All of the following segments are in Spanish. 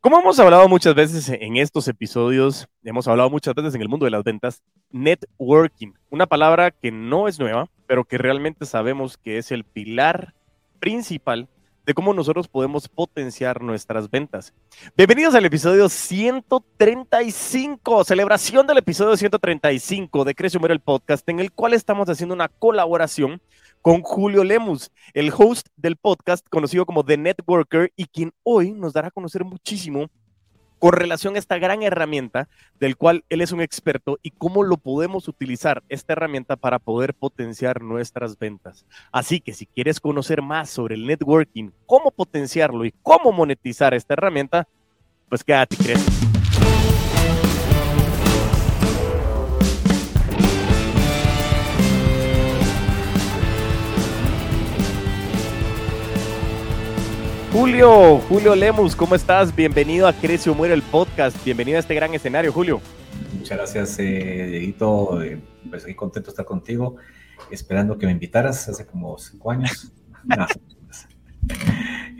Como hemos hablado muchas veces en estos episodios, hemos hablado muchas veces en el mundo de las ventas, networking, una palabra que no es nueva, pero que realmente sabemos que es el pilar principal de cómo nosotros podemos potenciar nuestras ventas. Bienvenidos al episodio 135, celebración del episodio 135 de Crece Humero el podcast, en el cual estamos haciendo una colaboración con Julio Lemus, el host del podcast conocido como The Networker y quien hoy nos dará a conocer muchísimo con relación a esta gran herramienta del cual él es un experto y cómo lo podemos utilizar esta herramienta para poder potenciar nuestras ventas. Así que si quieres conocer más sobre el networking, cómo potenciarlo y cómo monetizar esta herramienta, pues quédate, crees. Julio, Julio Lemus, ¿cómo estás? Bienvenido a Crece o Muere el podcast. Bienvenido a este gran escenario, Julio. Muchas gracias, eh, Dieguito. Eh, pues estoy contento de estar contigo, esperando que me invitaras hace como cinco años.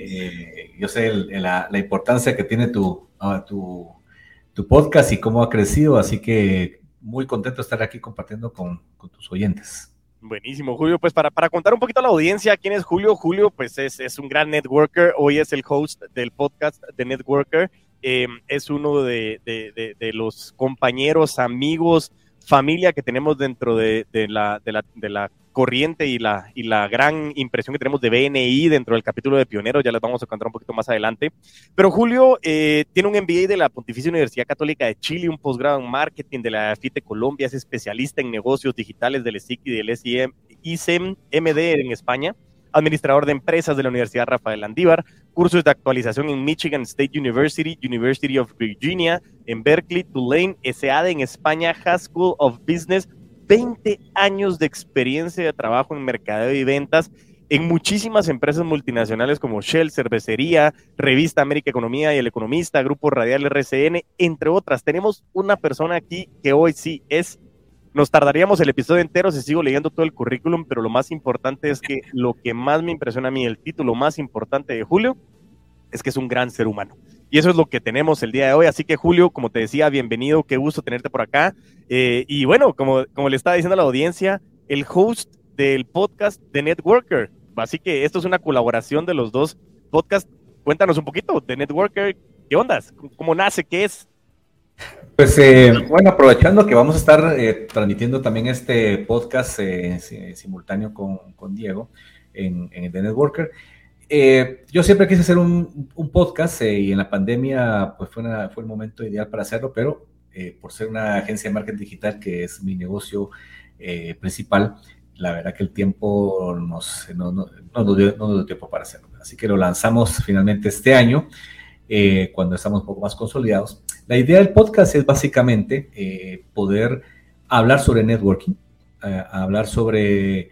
Eh, yo sé la, importancia que tiene tu, ah, tu, tu, podcast y cómo ha crecido, así que muy contento de estar aquí compartiendo con, con tus oyentes. Buenísimo, Julio. Pues para, para contar un poquito a la audiencia quién es Julio, Julio pues es, es un gran networker, hoy es el host del podcast de Networker, em, es uno de, de, de, los compañeros, amigos, familia que tenemos dentro de, la, la corriente y la, y la gran impresión que tenemos de BNI dentro del capítulo de pioneros, ya les vamos a contar un poquito más adelante. Pero Julio eh, tiene un MBA de la Pontificia Universidad Católica de Chile, un posgrado en marketing de la FITE Colombia, es especialista en negocios digitales del SIC y del SIM, ICEM MD en España, administrador de empresas de la Universidad Rafael Andívar, cursos de actualización en Michigan State University, University of Virginia, en Berkeley, Tulane, SAD en España, School of Business, 20 años de experiencia de trabajo en mercadeo y ventas en muchísimas empresas multinacionales como Shell, Cervecería, Revista América Economía y El Economista, Grupo Radial RCN, entre otras. Tenemos una persona aquí que hoy sí es, nos tardaríamos el episodio entero si sigo leyendo todo el currículum, pero lo más importante es que lo que más me impresiona a mí, el título más importante de Julio, es que es un gran ser humano. Y eso es lo que tenemos el día de hoy. Así que Julio, como te decía, bienvenido, qué gusto tenerte por acá. Eh, y bueno, como, como le estaba diciendo a la audiencia, el host del podcast de Networker. Así que esto es una colaboración de los dos podcasts. Cuéntanos un poquito de Networker, ¿qué ondas? ¿Cómo nace? ¿Qué es? Pues eh, bueno, aprovechando que vamos a estar eh, transmitiendo también este podcast simultáneo con, con, Diego en, en The Networker, eh, yo siempre quise hacer un, podcast eh, y en la pandemia pues fue, fue el momento ideal para hacerlo, pero eh, por ser una agencia de marketing digital que es mi negocio principal, la verdad que el tiempo nos, no, no, no, nos dio, tiempo para hacerlo. Así que lo lanzamos finalmente este año, cuando estamos un poco más consolidados. La idea del podcast es básicamente poder hablar sobre networking, hablar sobre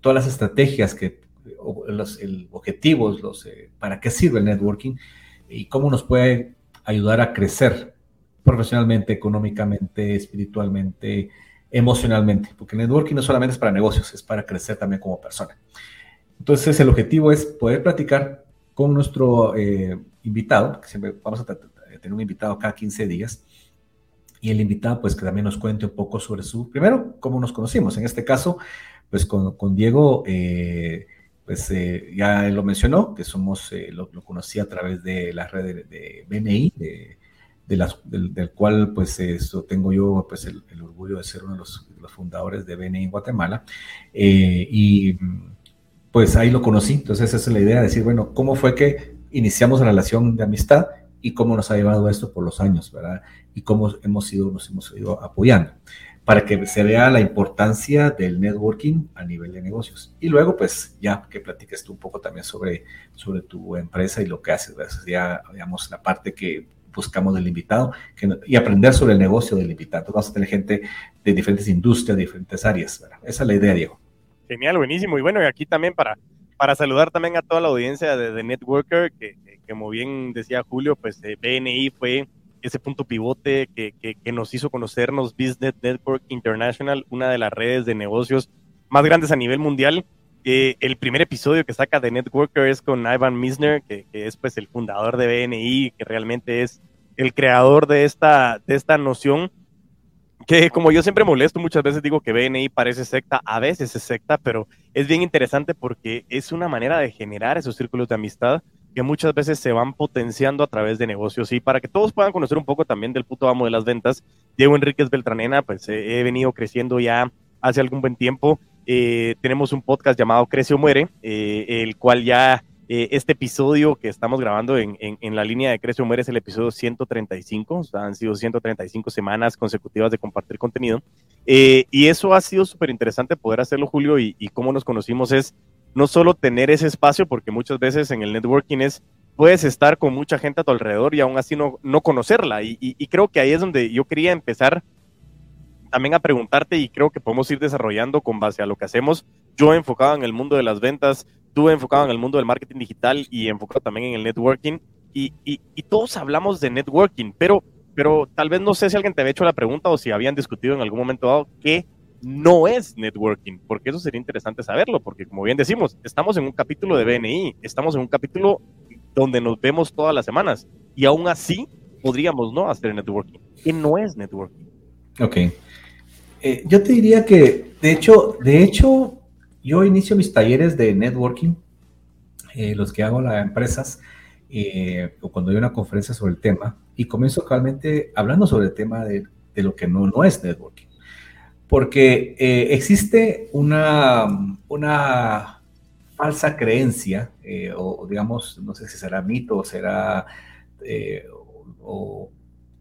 todas las estrategias que los objetivos, los, eh, para qué sirve el networking y cómo nos puede ayudar a crecer profesionalmente, económicamente, espiritualmente, emocionalmente, porque el networking no solamente es para negocios, es para crecer también como persona. Entonces el objetivo es poder platicar con nuestro eh, invitado, que siempre vamos a tener un invitado cada 15 días, y el invitado pues que también nos cuente un poco sobre su, primero, cómo nos conocimos. En este caso, pues con, con Diego, eh, pues eh, ya lo mencionó, que somos, eh, lo, conocí a través de la red de, BNI, de, del, cual pues eso tengo yo pues el, orgullo de ser uno de los, fundadores de BNI en Guatemala. Eh, y pues ahí lo conocí, entonces esa es la idea de decir, bueno, ¿cómo fue que iniciamos la relación de amistad y cómo nos ha llevado esto por los años, ¿verdad? Y cómo hemos ido, nos hemos ido apoyando para que se vea la importancia del networking a nivel de negocios. Y luego, pues ya que platiques tú un poco también sobre, sobre tu empresa y lo que haces, ya, digamos, la parte que buscamos del invitado y aprender sobre el negocio del invitado. vamos a tener gente de diferentes industrias, de diferentes áreas. Esa es la idea, Diego. Genial, buenísimo. Y bueno, y aquí también para, para saludar también a toda la audiencia de, Networker, que, como bien decía Julio, pues eh, BNI fue ese punto pivote que, que, nos hizo conocernos Business Network International, una de las redes de negocios más grandes a nivel mundial. Eh, el primer episodio que saca de Networker es con Ivan Misner, que, es pues el fundador de BNI, que realmente es el creador de esta, de esta noción que como yo siempre molesto, muchas veces digo que BNI parece secta, a veces es secta, pero es bien interesante porque es una manera de generar esos círculos de amistad que muchas veces se van potenciando a través de negocios. Y para que todos puedan conocer un poco también del puto amo de las ventas, Diego Enríquez Beltranena, pues he venido creciendo ya hace algún buen tiempo. Eh, tenemos un podcast llamado Crece o Muere, eh, el cual ya eh, este episodio que estamos grabando en, la línea de Crece o Muere es el episodio 135, han sido 135 semanas consecutivas de compartir contenido. Eh, y eso ha sido súper interesante poder hacerlo, Julio, y, cómo nos conocimos es no solo tener ese espacio, porque muchas veces en el networking es, puedes estar con mucha gente a tu alrededor y aún así no, no conocerla. Y, y creo que ahí es donde yo quería empezar también a preguntarte y creo que podemos ir desarrollando con base a lo que hacemos. Yo enfocado en el mundo de las ventas, estuve enfocado en el mundo del marketing digital y enfocado también en el networking. Y, y, todos hablamos de networking, pero, pero tal vez no sé si alguien te había hecho la pregunta o si habían discutido en algún momento dado qué no es networking, porque eso sería interesante saberlo, porque como bien decimos, estamos en un capítulo de BNI, estamos en un capítulo donde nos vemos todas las semanas y aún así podríamos no hacer networking. ¿Qué no es networking? Ok. Eh, yo te diría que, de hecho, de hecho, yo inicio mis talleres de networking, eh, los que hago las empresas, eh, o cuando hay una conferencia sobre el tema, y comienzo actualmente hablando sobre el tema de, lo que no, no es networking. Porque eh, existe una, una falsa creencia, o, digamos, no sé si será mito o será, o,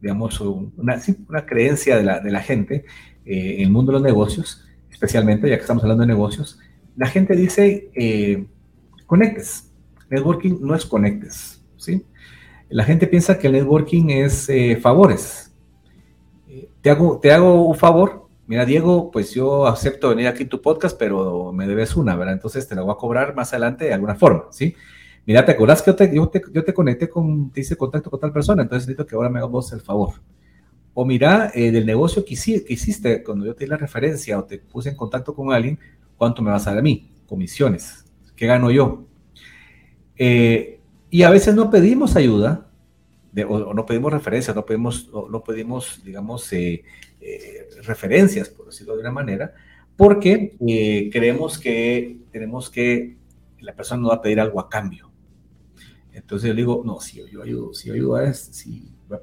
digamos, una, una creencia de la, de la gente en el mundo de los negocios, especialmente ya que estamos hablando de negocios, la gente dice eh, conectes. Networking no es conectes, ¿sí? La gente piensa que el networking es eh, favores. Eh, te, hago, te hago un favor. Mira, Diego, pues yo acepto venir aquí a tu podcast, pero me debes una, ¿verdad? Entonces te la voy a cobrar más adelante de alguna forma, ¿sí? Mira, ¿te acordás que yo te, yo te, conecté con, te hice contacto con tal persona? Entonces necesito que ahora me hagas vos el favor. O mira, del negocio que, que, hiciste, cuando yo te di la referencia o te puse en contacto con alguien, ¿Cuánto me vas a dar a mí? Comisiones. ¿Qué gano yo? Eh, y a veces no pedimos ayuda, o, no pedimos referencias, no pedimos, no pedimos digamos, eh, eh, referencias, por decirlo de una manera, porque creemos que tenemos que, la persona no va a pedir algo a cambio. Entonces yo digo, no, si yo, ayudo, si yo ayudo a este,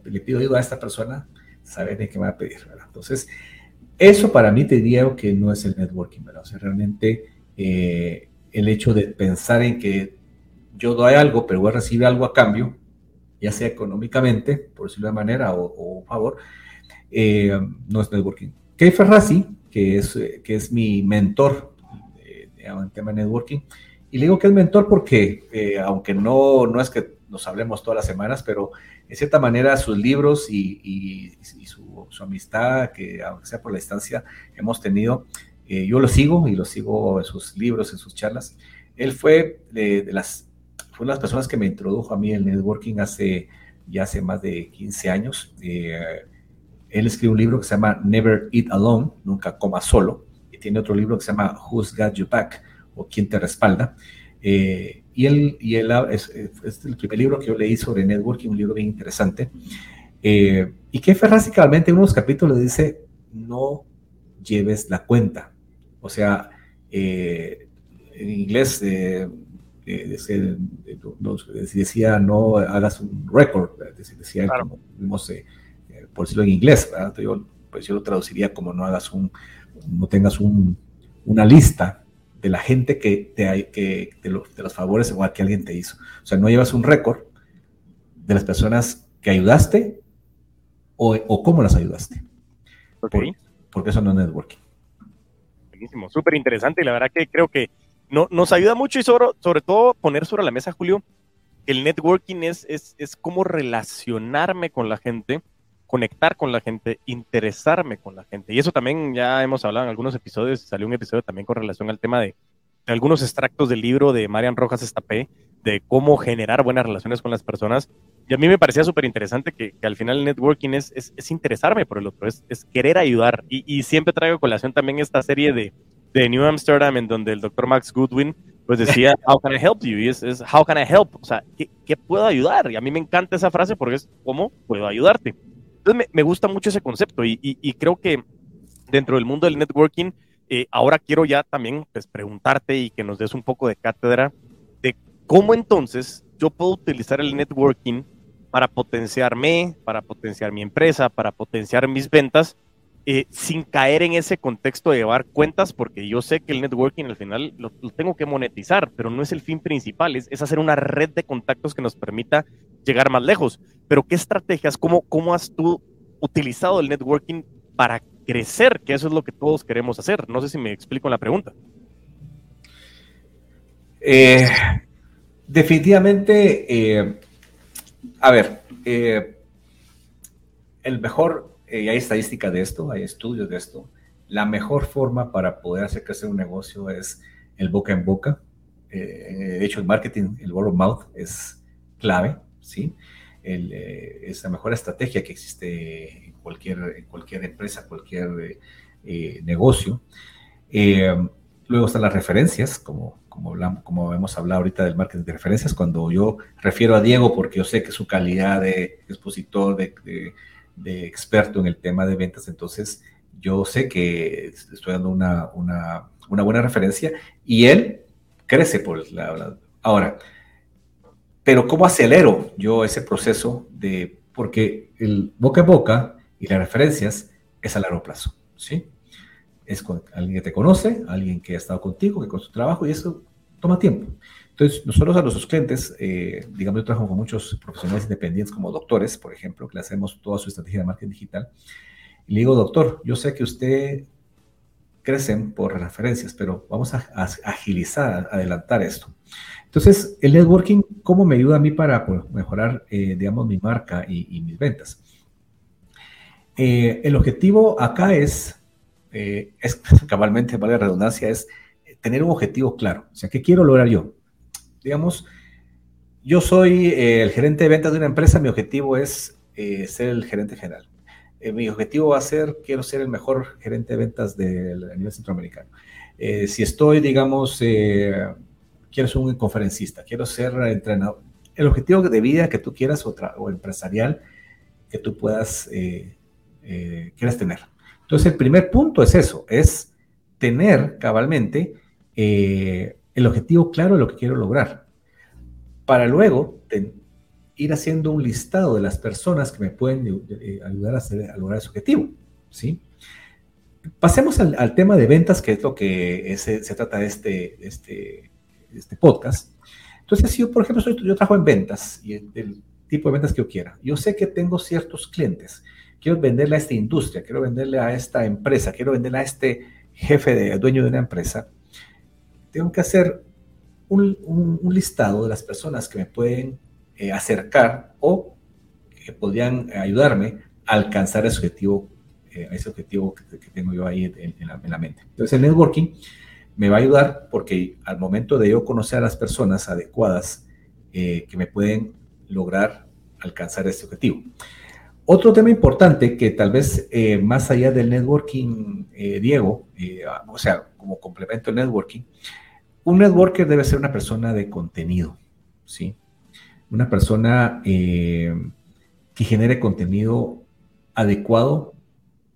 le pido ayuda a esta persona, sabe de qué me va a pedir, ¿verdad? Entonces, eso para mí te diría que no es el networking, ¿verdad? O sea, realmente eh, el hecho de pensar en que yo doy algo, pero voy a recibir algo a cambio, ya sea económicamente, por decirlo de manera, o, favor, eh, no es networking. Kay Ferrazzi, que es, que es mi mentor eh, en tema de networking, y le digo que es mentor porque, aunque no, no es que nos hablemos todas las semanas, pero en cierta manera sus libros y, su, amistad, que aunque sea por la distancia, hemos tenido, eh, yo lo sigo y lo sigo en sus libros, en sus charlas. Él fue de, las, fue las personas que me introdujo a mí el networking hace ya hace más de 15 años. Eh, él escribió un libro que se llama Never Eat Alone, Nunca Coma Solo, y tiene otro libro que se llama Who's Got Your Back, o Quién Te Respalda. Eh, y él, y él es, es, el primer libro que yo leí sobre networking, un libro bien interesante. Eh, y que básicamente en unos capítulos dice, no lleves la cuenta. O sea, eh, en inglés eh, decía, no hagas un récord, decía, como, por decirlo en inglés, yo, pues yo lo traduciría como no hagas un, no tengas un, una lista de la gente que te que de, los, de los favores igual que alguien te hizo. O sea, no llevas un récord de las personas que ayudaste o, o cómo las ayudaste. Okay. porque eso no es networking. Buenísimo, súper interesante y la verdad que creo que no, nos ayuda mucho y sobre, sobre todo poner sobre la mesa, Julio, el networking es, es, es cómo relacionarme con la gente conectar con la gente, interesarme con la gente. Y eso también ya hemos hablado en algunos episodios, salió un episodio también con relación al tema de, algunos extractos del libro de Marian Rojas Estapé, de cómo generar buenas relaciones con las personas. Y a mí me parecía súper interesante que, al final el networking es, es, interesarme por el otro, es, querer ayudar. Y, y, siempre traigo colación también esta serie de, de New Amsterdam, en donde el doctor Max Goodwin pues decía, how can I help you? Y es, how can I help? O sea, ¿qué, puedo ayudar? Y a mí me encanta esa frase porque es, ¿cómo puedo ayudarte? Entonces me, gusta mucho ese concepto y, y, creo que dentro del mundo del networking, eh, ahora quiero ya también pues, preguntarte y que nos des un poco de cátedra de cómo entonces yo puedo utilizar el networking para potenciarme, para potenciar mi empresa, para potenciar mis ventas eh, sin caer en ese contexto de llevar cuentas, porque yo sé que el networking al final lo, tengo que monetizar, pero no es el fin principal, es, hacer una red de contactos que nos permita llegar más lejos. Pero ¿qué estrategias, cómo, cómo has tú utilizado el networking para crecer? Que eso es lo que todos queremos hacer. No sé si me explico la pregunta. Eh, definitivamente, eh, a ver, el mejor y hay estadística de esto, hay estudios de esto. La mejor forma para poder hacer crecer un negocio es el boca en boca. Eh, de hecho, el marketing, el word of mouth es clave, ¿sí? Eh, es la mejor estrategia que existe en cualquier, en cualquier empresa, cualquier eh, negocio. luego están las referencias, como, como, hablamos, como hemos hablado ahorita del marketing de referencias, cuando yo refiero a Diego porque yo sé que su calidad de expositor, de de experto en el tema de ventas, entonces yo sé que estoy dando una, una, buena referencia y él crece por la, Ahora, pero ¿cómo acelero yo ese proceso de, porque el boca a boca y las referencias es a largo plazo, ¿sí? Es con alguien que te conoce, alguien que ha estado contigo, que con su trabajo y eso toma tiempo. Entonces, nosotros a nuestros clientes, eh, digamos, yo trabajo con muchos profesionales independientes como doctores, por ejemplo, que le hacemos toda su estrategia de marketing digital. Y le digo, doctor, yo sé que usted crecen por referencias, pero vamos a, agilizar, adelantar esto. Entonces, el networking, ¿cómo me ayuda a mí para pues, mejorar, eh, digamos, mi marca y, mis ventas? Eh, el objetivo acá es, es cabalmente, vale la redundancia, es tener un objetivo claro. O sea, ¿qué quiero lograr yo? Digamos, yo soy eh, el gerente de ventas de una empresa, mi objetivo es eh, ser el gerente general. Eh, mi objetivo va a ser, quiero ser el mejor gerente de ventas del, nivel centroamericano. si estoy, digamos, quiero ser un conferencista, quiero ser entrenador. El objetivo de vida que tú quieras o, o empresarial que tú puedas, quieras tener. Entonces, el primer punto es eso, es tener cabalmente el objetivo claro de lo que quiero lograr, para luego ir haciendo un listado de las personas que me pueden eh, ayudar a, lograr ese objetivo. ¿sí? Pasemos al, tema de ventas, que es lo que se trata de este, este, este podcast. Entonces, si yo, por ejemplo, yo trabajo en ventas y el, tipo de ventas que yo quiera, yo sé que tengo ciertos clientes, quiero venderle a esta industria, quiero venderle a esta empresa, quiero venderle a este jefe de dueño de una empresa, tengo que hacer un, listado de las personas que me pueden eh, acercar o que podrían ayudarme a alcanzar ese objetivo, eh, ese objetivo que, tengo yo ahí en, la, mente. Entonces el networking me va a ayudar porque al momento de yo conocer a las personas adecuadas eh, que me pueden lograr alcanzar ese objetivo. Otro tema importante que tal vez más allá del networking, Diego, o sea, como complemento al networking, un networker debe ser una persona de contenido, ¿sí? Una persona eh, que genere contenido adecuado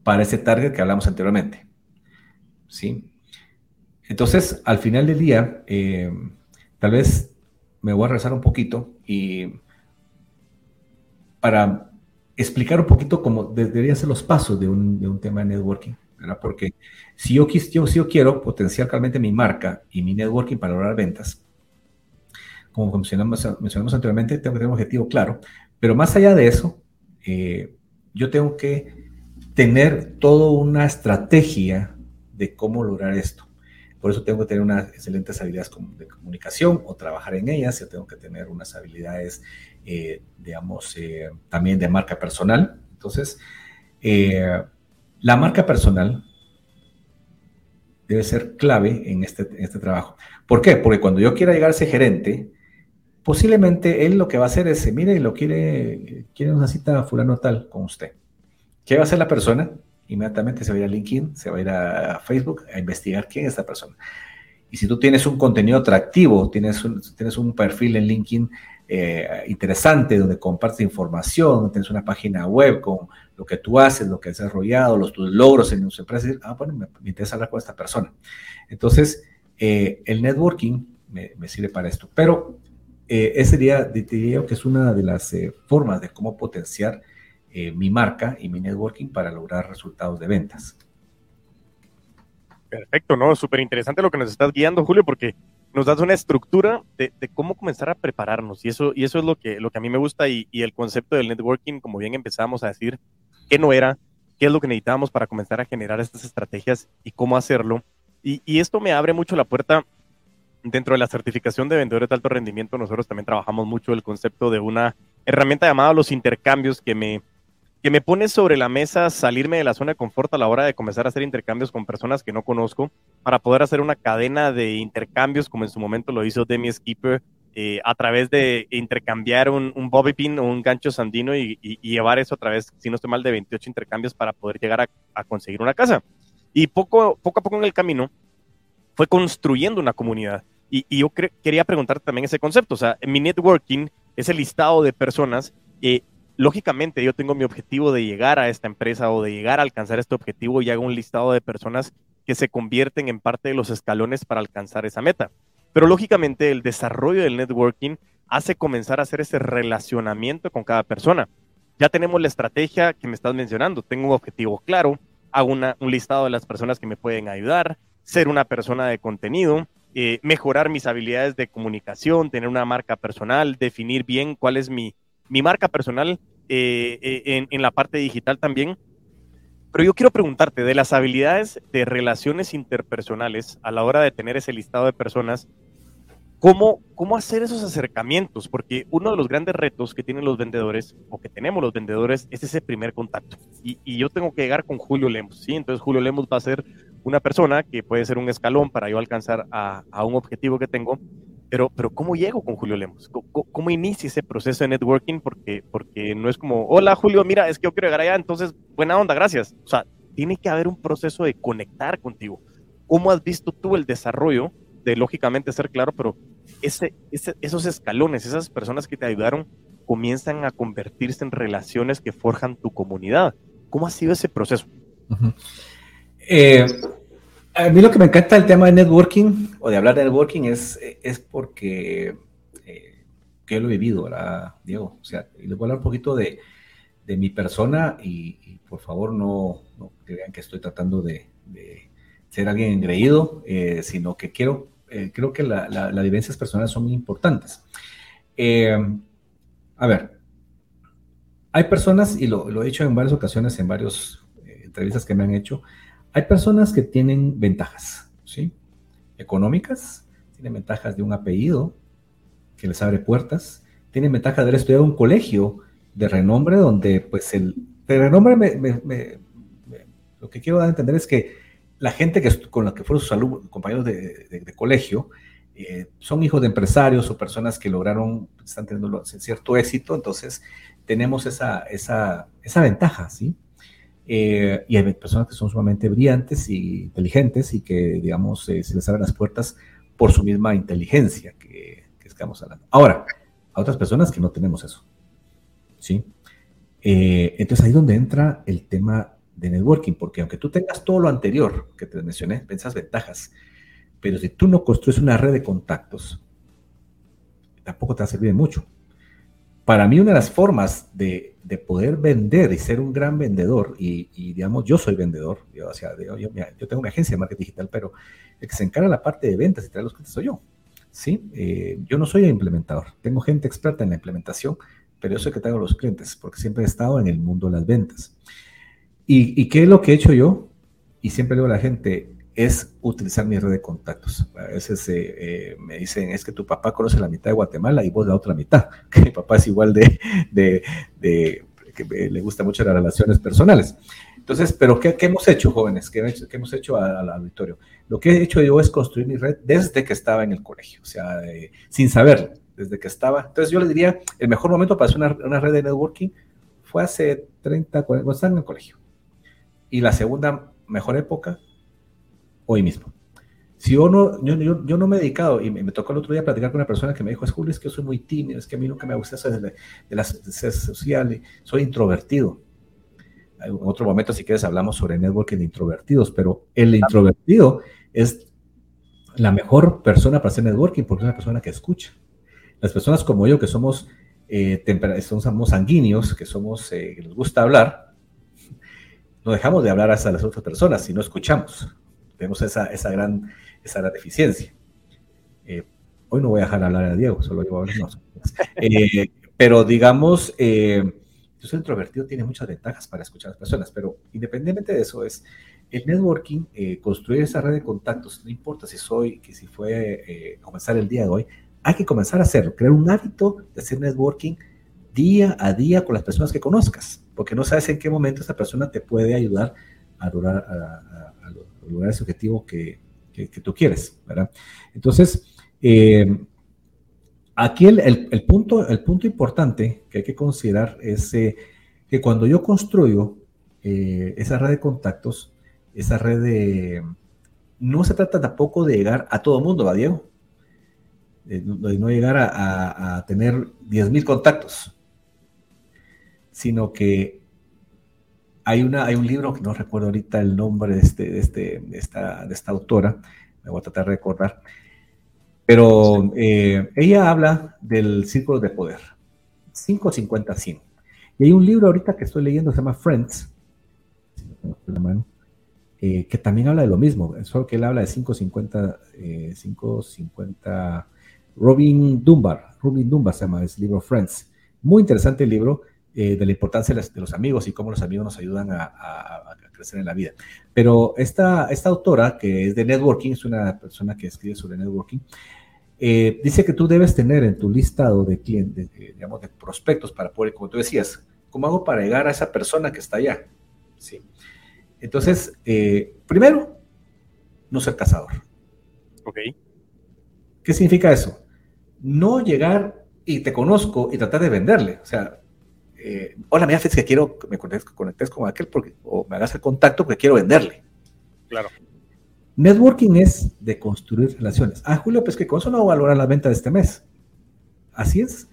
para ese target que hablamos anteriormente, ¿sí? Entonces, al final del día, eh, tal vez me voy a rezar un poquito y para explicar un poquito cómo deberían ser los pasos de un, de un tema de networking. Porque si yo, yo, si yo quiero potenciar mi marca y mi networking para lograr ventas, como mencionamos, mencionamos anteriormente, tengo que tener un objetivo claro, pero más allá de eso, eh, yo tengo que tener toda una estrategia de cómo lograr esto. Por eso tengo que tener unas excelentes habilidades de comunicación o trabajar en ellas. Yo tengo que tener unas habilidades, eh, digamos, eh, también de marca personal. Entonces, la marca personal debe ser clave en este, este trabajo. ¿Por qué? Porque cuando yo quiera llegar a ese gerente, posiblemente él lo que va a hacer es, mire, lo quiere, quiere una cita fulano tal con usted. ¿Qué va a hacer la persona? inmediatamente se va a ir a LinkedIn, se va a ir a Facebook a investigar quién es esta persona. Y si tú tienes un contenido atractivo, tienes un, tienes un perfil en LinkedIn eh, interesante donde compartes información, tienes una página web con lo que tú haces, lo que has desarrollado, los, tus logros en tu empresa, ah, bueno, me, interesa hablar con esta persona. Entonces, eh, el networking me, sirve para esto. Pero eh, ese día diría que es una de las formas de cómo potenciar mi marca y mi networking para lograr resultados de ventas. Perfecto, ¿no? Súper interesante lo que nos estás guiando, Julio, porque nos das una estructura de, cómo comenzar a prepararnos. Y eso, y eso es lo que, lo que a mí me gusta y, el concepto del networking, como bien empezamos a decir, qué no era, qué es lo que necesitábamos para comenzar a generar estas estrategias y cómo hacerlo. Y, esto me abre mucho la puerta dentro de la certificación de vendedores de alto rendimiento. Nosotros también trabajamos mucho el concepto de una herramienta llamada los intercambios que me que me pone sobre la mesa salirme de la zona de confort a la hora de comenzar a hacer intercambios con personas que no conozco para poder hacer una cadena de intercambios como en su momento lo hizo Demi Skipper eh, a través de intercambiar un, bobby pin o un gancho sandino y, llevar eso a través, si no estoy mal, de 28 intercambios para poder llegar a, conseguir una casa. Y poco, poco a poco en el camino fue construyendo una comunidad. Y, yo quería preguntarte también ese concepto. O sea, mi networking es el listado de personas eh, lógicamente yo tengo mi objetivo de llegar a esta empresa o de llegar a alcanzar este objetivo y hago un listado de personas que se convierten en parte de los escalones para alcanzar esa meta. Pero lógicamente el desarrollo del networking hace comenzar a hacer ese relacionamiento con cada persona. Ya tenemos la estrategia que me estás mencionando, tengo un objetivo claro, hago un listado de las personas que me pueden ayudar, ser una persona de contenido, eh, mejorar mis habilidades de comunicación, tener una marca personal, definir bien cuál es mi, mi marca personal eh, eh, en, la parte digital también. Pero yo quiero preguntarte de las habilidades de relaciones interpersonales a la hora de tener ese listado de personas, ¿cómo, cómo hacer esos acercamientos? Porque uno de los grandes retos que tienen los vendedores o que tenemos los vendedores es ese primer contacto. Y, yo tengo que llegar con Julio Lemos, ¿sí? Entonces Julio Lemos va a ser una persona que puede ser un escalón para yo alcanzar a un objetivo que tengo, pero, pero ¿cómo llego con Julio Lemos? ¿Cómo, cómo inicia ese proceso de networking? Porque, porque no es como, hola Julio, mira, es que yo quiero llegar allá, entonces, buena onda, gracias. O sea, tiene que haber un proceso de conectar contigo. ¿Cómo has visto tú el desarrollo de, lógicamente, ser claro, pero ese, ese, esos escalones, esas personas que te ayudaron, comienzan a convertirse en relaciones que forjan tu comunidad? ¿Cómo ha sido ese proceso? eh, a mí lo que me encanta del tema de networking o de hablar de networking es, es porque eh, yo lo he vivido, ¿verdad, Diego? O sea, les voy a hablar un poquito de, de mi persona y, por favor no, no, crean que estoy tratando de, ser alguien engreído, eh, sino que quiero, eh, creo que las vivencias personales son muy importantes. a ver, hay personas, y lo, lo, he dicho en varias ocasiones, en varias entrevistas que me han hecho, hay personas que tienen ventajas, ¿sí? Económicas, tienen ventajas de un apellido que les abre puertas, tienen ventajas de haber estudiado un colegio de renombre donde, pues, el de renombre, me, lo que quiero dar a entender es que la gente que, con la que fueron sus alumnos, compañeros de, colegio, eh, son hijos de empresarios o personas que lograron, están teniendo cierto éxito, entonces tenemos esa, esa ventaja, ¿sí? Eh, y hay personas que son sumamente brillantes y inteligentes y que, digamos, eh, se les abren las puertas por su misma inteligencia que, estamos hablando. Ahora, a otras personas que no tenemos eso. ¿Sí? Eh, entonces ahí es donde entra el tema de networking, porque aunque tú tengas todo lo anterior que te mencioné, pensas ventajas, pero si tú no construyes una red de contactos, tampoco te va a servir de mucho. Para mí una de las formas de de poder vender y ser un gran vendedor, y, digamos, yo soy vendedor, yo, o yo, tengo una agencia de marketing digital, pero el que se encarga la parte de ventas y traer los clientes soy yo. ¿sí? Eh, yo no soy el implementador, tengo gente experta en la implementación, pero yo soy el que traigo los clientes, porque siempre he estado en el mundo de las ventas. ¿Y, y qué es lo que he hecho yo? Y siempre digo a la gente, es utilizar mi red de contactos. A veces eh, eh, me dicen, es que tu papá conoce la mitad de Guatemala y vos la otra mitad, que mi papá es igual de, de, que le gusta mucho las relaciones personales. Entonces, pero ¿qué, hemos hecho, jóvenes? ¿Qué, hemos hecho al auditorio? Lo que he hecho yo es construir mi red desde que estaba en el colegio, o sea, sin saber, desde que estaba. Entonces, yo le diría, el mejor momento para hacer una, una red de networking fue hace 30, 40, cuando estaba en el colegio Y la segunda mejor época, hoy mismo. Si yo no, yo, yo, no me he dedicado, y me, tocó el otro día platicar con una persona que me dijo, es Julio, es que yo soy muy tímido, es que a mí nunca me gusta eso de, de, de las sociales, soy introvertido. En otro momento, si quieres, hablamos sobre networking de introvertidos, pero el introvertido es la mejor persona para hacer networking porque es una persona que escucha. Las personas como yo, que somos, eh, somos sanguíneos, que somos, eh, que nos gusta hablar, no dejamos de hablar hasta las otras personas si no escuchamos. Tenemos esa, esa gran esa era deficiencia. Eh, hoy no voy a dejar hablar a Diego, solo yo voy. Eh, pero digamos, eh, yo soy introvertido, tiene muchas ventajas para escuchar a las personas, pero independientemente de eso, es el networking, construir esa red de contactos, no importa si soy, que si fue comenzar el día de hoy, hay que comenzar a hacerlo, crear un hábito de hacer networking día a día con las personas que conozcas, porque no sabes en qué momento esa persona te puede ayudar a lograr, a lograr ese objetivo que, que, tú quieres, ¿verdad? Entonces, eh, aquí el, punto, el punto importante que hay que considerar es eh, que cuando yo construyo eh, esa red de contactos, esa red de... No se trata tampoco de llegar a todo mundo, ¿va, Diego? De, no llegar a, a, tener 10.000 contactos, sino que hay, una, hay un libro que no recuerdo ahorita el nombre de, este, de, este, de, esta, de esta autora, me voy a tratar de recordar, pero eh, ella habla del círculo de poder, 550 100. Y hay un libro ahorita que estoy leyendo, se llama Friends, eh, que también habla de lo mismo, solo que él habla de 550, 550, eh, Robin Dunbar, Robin Dunbar se llama ese libro Friends. Muy interesante el libro, eh, de la importancia de, los amigos y cómo los amigos nos ayudan a, crecer en la vida. Pero esta, esta autora, que es de networking, es una persona que escribe sobre networking, eh, dice que tú debes tener en tu listado de clientes, digamos, de prospectos para poder, como tú decías, ¿cómo hago para llegar a esa persona que está allá? ¿Sí? Entonces, eh, primero, no ser cazador. Ok. ¿Qué significa eso? No llegar y te conozco y tratar de venderle. O sea, eh, hola, me haces que quiero que me conectes, con aquel porque, o me hagas el contacto porque quiero venderle. Claro. Networking es de construir relaciones. Ah, Julio, pues que con eso no valora la venta de este mes. Así es.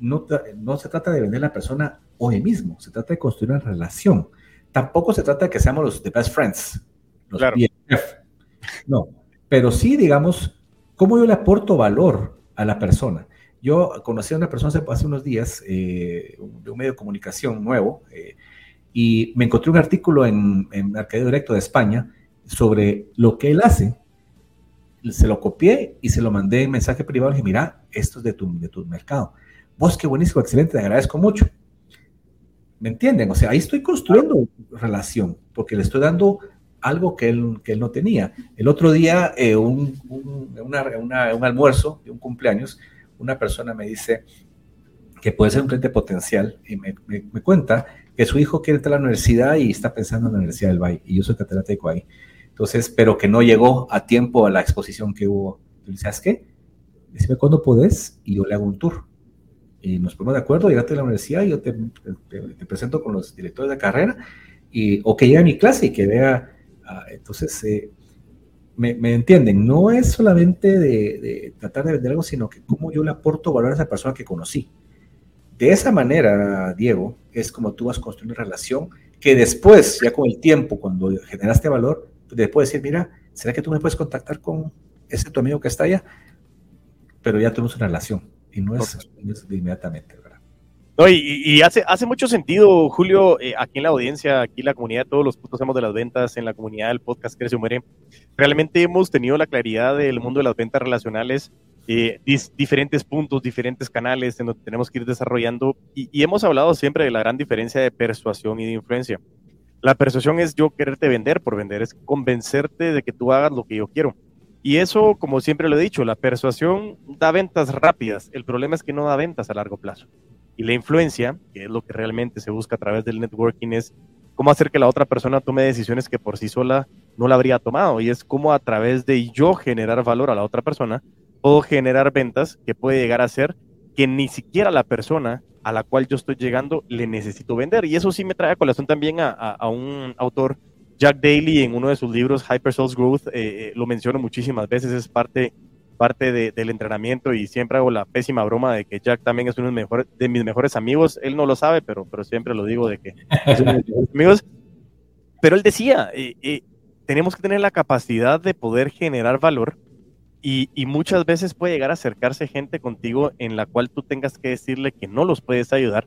No, no se trata de vender a la persona hoy mismo, se trata de construir una relación. Tampoco se trata de que seamos los the best friends, los claro. No, pero sí, digamos, cómo yo le aporto valor a la persona. Yo conocí a una persona hace, unos días eh, de un medio de comunicación nuevo eh, y me encontré un artículo en, en Directo de España sobre lo que él hace. Se lo copié y se lo mandé en mensaje privado y dije, mira, esto es de tu, de tu mercado. Vos, qué buenísimo, excelente, te agradezco mucho. ¿Me entienden? O sea, ahí estoy construyendo relación porque le estoy dando algo que él, que él no tenía. El otro día, eh, un, un, un almuerzo de un cumpleaños, una persona me dice que puede ser un cliente potencial y me, cuenta que su hijo quiere entrar a la universidad y está pensando en la Universidad del Valle y yo soy catedrático ahí. Entonces, pero que no llegó a tiempo a la exposición que hubo. Entonces, ¿sabes qué? Dime cuándo podés y yo le hago un tour. Y nos ponemos de acuerdo, llegate a la universidad y yo te, presento con los directores de carrera y, o que llegue a mi clase y que vea. Ah, entonces, eh, me, entienden, no es solamente de, tratar de vender algo, sino que cómo yo le aporto valor a esa persona que conocí. De esa manera, Diego, es como tú vas construyendo una relación que después, ya con el tiempo, cuando generaste valor, puedes decir, mira, ¿será que tú me puedes contactar con ese tu amigo que está allá? Pero ya tenemos una relación y no es, no es inmediatamente. No, y, hace, hace mucho sentido, Julio, eh, aquí en la audiencia, aquí en la comunidad, todos los puntos hacemos de las ventas, en la comunidad del podcast Crece Muere, realmente hemos tenido la claridad del mundo de las ventas relacionales, eh, diferentes puntos, diferentes canales en donde tenemos que ir desarrollando, y hemos hablado siempre de la gran diferencia de persuasión y de influencia. La persuasión es yo quererte vender por vender, es convencerte de que tú hagas lo que yo quiero. Y eso, como siempre lo he dicho, la persuasión da ventas rápidas. El problema es que no da ventas a largo plazo. Y la influencia, que es lo que realmente se busca a través del networking, es cómo hacer que la otra persona tome decisiones que por sí sola no la habría tomado. Y es cómo a través de yo generar valor a la otra persona, puedo generar ventas que puede llegar a ser que ni siquiera la persona a la cual yo estoy llegando le necesito vender. Y eso sí me trae a colación también a, un autor Jack Daly en uno de sus libros, Hyper Souls Growth, lo menciono muchísimas veces, es parte parte del entrenamiento y siempre hago la pésima broma de que Jack también es uno de, de mis mejores amigos. Él no lo sabe, pero, pero siempre lo digo de que es uno de mis mejores amigos. Pero él decía, eh, eh, tenemos que tener la capacidad de poder generar valor y, y, muchas veces puede llegar a acercarse gente contigo en la cual tú tengas que decirle que no los puedes ayudar.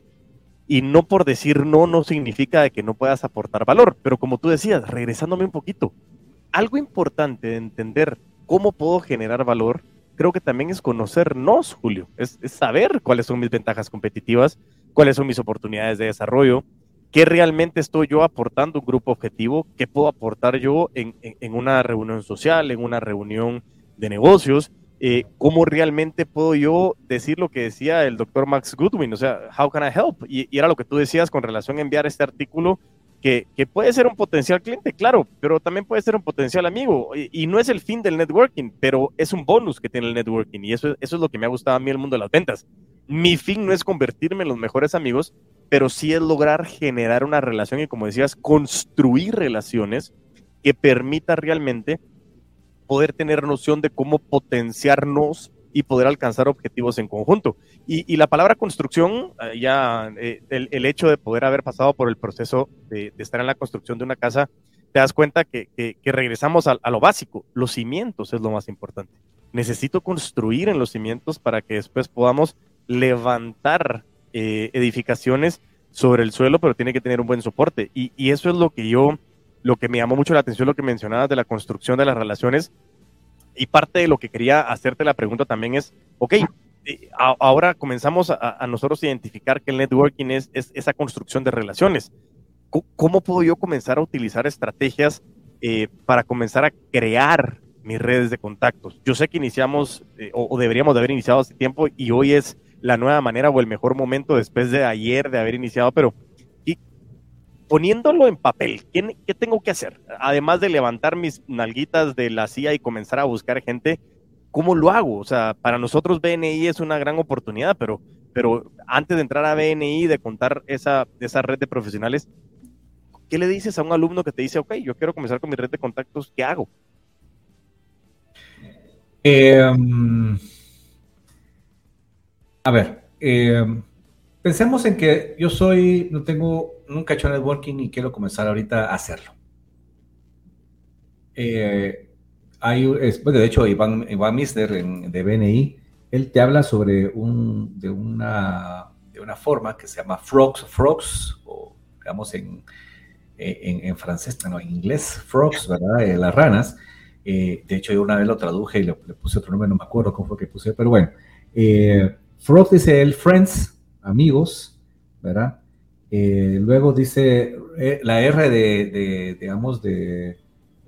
Y no por decir no, no significa de que no puedas aportar valor. Pero como tú decías, regresándome un poquito, algo importante de entender cómo puedo generar valor, creo que también es conocernos, Julio, es, saber cuáles son mis ventajas competitivas, cuáles son mis oportunidades de desarrollo, qué realmente estoy yo aportando un grupo objetivo, qué puedo aportar yo en, una reunión social, en una reunión de negocios, eh, cómo realmente puedo yo decir lo que decía el doctor Max Goodwin, o sea, how can I help? Y, y, era lo que tú decías con relación a enviar este artículo que, puede ser un potencial cliente, claro, pero también puede ser un potencial amigo. Y, no es el fin del networking, pero es un bonus que tiene el networking. Y eso, eso es lo que me ha gustado a mí el mundo de las ventas. Mi fin no es convertirme en los mejores amigos, pero sí es lograr generar una relación y, como decías, construir relaciones que permita realmente poder tener noción de cómo potenciarnos y poder alcanzar objetivos en conjunto. Y, la palabra construcción, eh, ya eh, el, hecho de poder haber pasado por el proceso de, estar en la construcción de una casa, te das cuenta que, regresamos a, lo básico. Los cimientos es lo más importante. Necesito construir en los cimientos para que después podamos levantar eh, edificaciones sobre el suelo, pero tiene que tener un buen soporte. Y, y eso es lo que yo, lo que me llamó mucho la atención, lo que mencionabas de la construcción de las relaciones, y parte de lo que quería hacerte la pregunta también es, ok, eh, ahora comenzamos a, nosotros identificar que el networking es, esa construcción de relaciones. ¿Cómo puedo yo comenzar a utilizar estrategias eh, para comenzar a crear mis redes de contactos? Yo sé que iniciamos eh, o, deberíamos de haber iniciado hace tiempo y hoy es la nueva manera o el mejor momento después de ayer de haber iniciado, pero poniéndolo en papel, ¿qué, ¿qué, tengo que hacer? Además de levantar mis nalguitas de la silla y comenzar a buscar gente, ¿cómo lo hago? O sea, para nosotros BNI es una gran oportunidad, pero, pero antes de entrar a BNI, de contar esa, esa red de profesionales, ¿qué le dices a un alumno que te dice, ok, yo quiero comenzar con mi red de contactos, ¿qué hago? Em, a ver, eh, Pensemos en que yo soy, no tengo, nunca he hecho networking y quiero comenzar ahorita a hacerlo. Eh, hay, de hecho, Iván, Iván Mister de BNI, él te habla sobre un, de, una, de una forma que se llama frogs, frogs, o digamos en, en, francés, no, en inglés, frogs, ¿verdad? Eh, las ranas. Eh, de hecho, yo una vez lo traduje y le, puse otro nombre, no me acuerdo cómo fue que puse, pero bueno. frogs dice el friends, amigos, ¿verdad? Eh, luego dice eh, la R de, digamos, de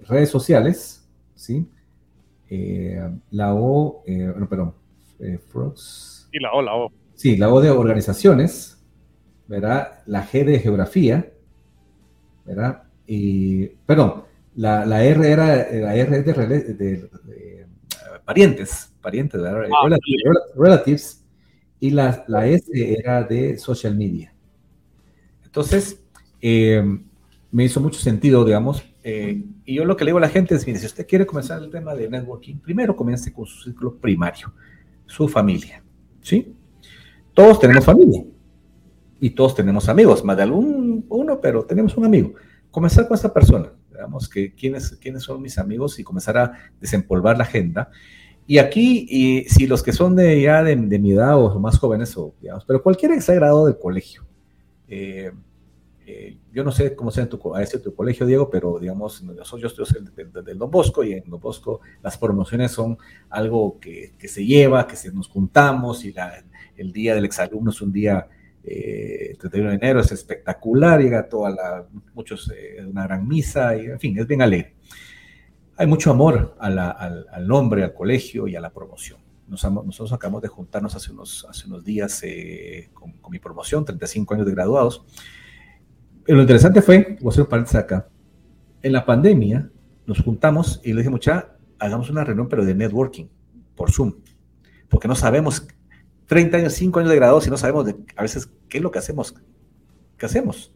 redes sociales, ¿sí? Eh, la O, bueno, perdón, Frogs. Sí, la O, la O. Sí, la O de organizaciones, ¿verdad? La G de geografía, ¿verdad? Y, perdón, la, la R era, la R de, de, parientes, parientes, ¿verdad? Ah, relatives, y la, la S era de social media. Entonces, eh, me hizo mucho sentido, digamos, eh, y yo lo que le digo a la gente es, mire, si usted quiere comenzar el tema de networking, primero comience con su círculo primario, su familia, ¿sí? Todos tenemos familia y todos tenemos amigos, más de algún uno, pero tenemos un amigo. Comenzar con esa persona, digamos, que quiénes, quiénes son mis amigos y comenzar a desempolvar la agenda y aquí, y si los que son de ya de, mi edad o más jóvenes, o, digamos, pero ha graduado del colegio, eh, eh, yo no sé cómo sea en tu, a ese tu colegio, Diego, pero digamos, yo estoy del, del, Don Bosco y en Don Bosco las promociones son algo que, que se lleva, que se nos juntamos y la, el día del exalumno es un día, eh, 31 de enero, es espectacular, llega toda la, muchos, eh, una gran misa, y en fin, es bien alegre hay mucho amor al, nombre, al colegio y a la promoción. nosotros acabamos de juntarnos hace unos, hace unos días eh, con, mi promoción, 35 años de graduados. Pero lo interesante fue, voy a hacer un paréntesis acá, en la pandemia nos juntamos y le dije, mucha, hagamos una reunión, pero de networking, por Zoom, porque no sabemos, 30 años, 5 años de graduados y no sabemos de, a veces qué es lo que hacemos, qué hacemos.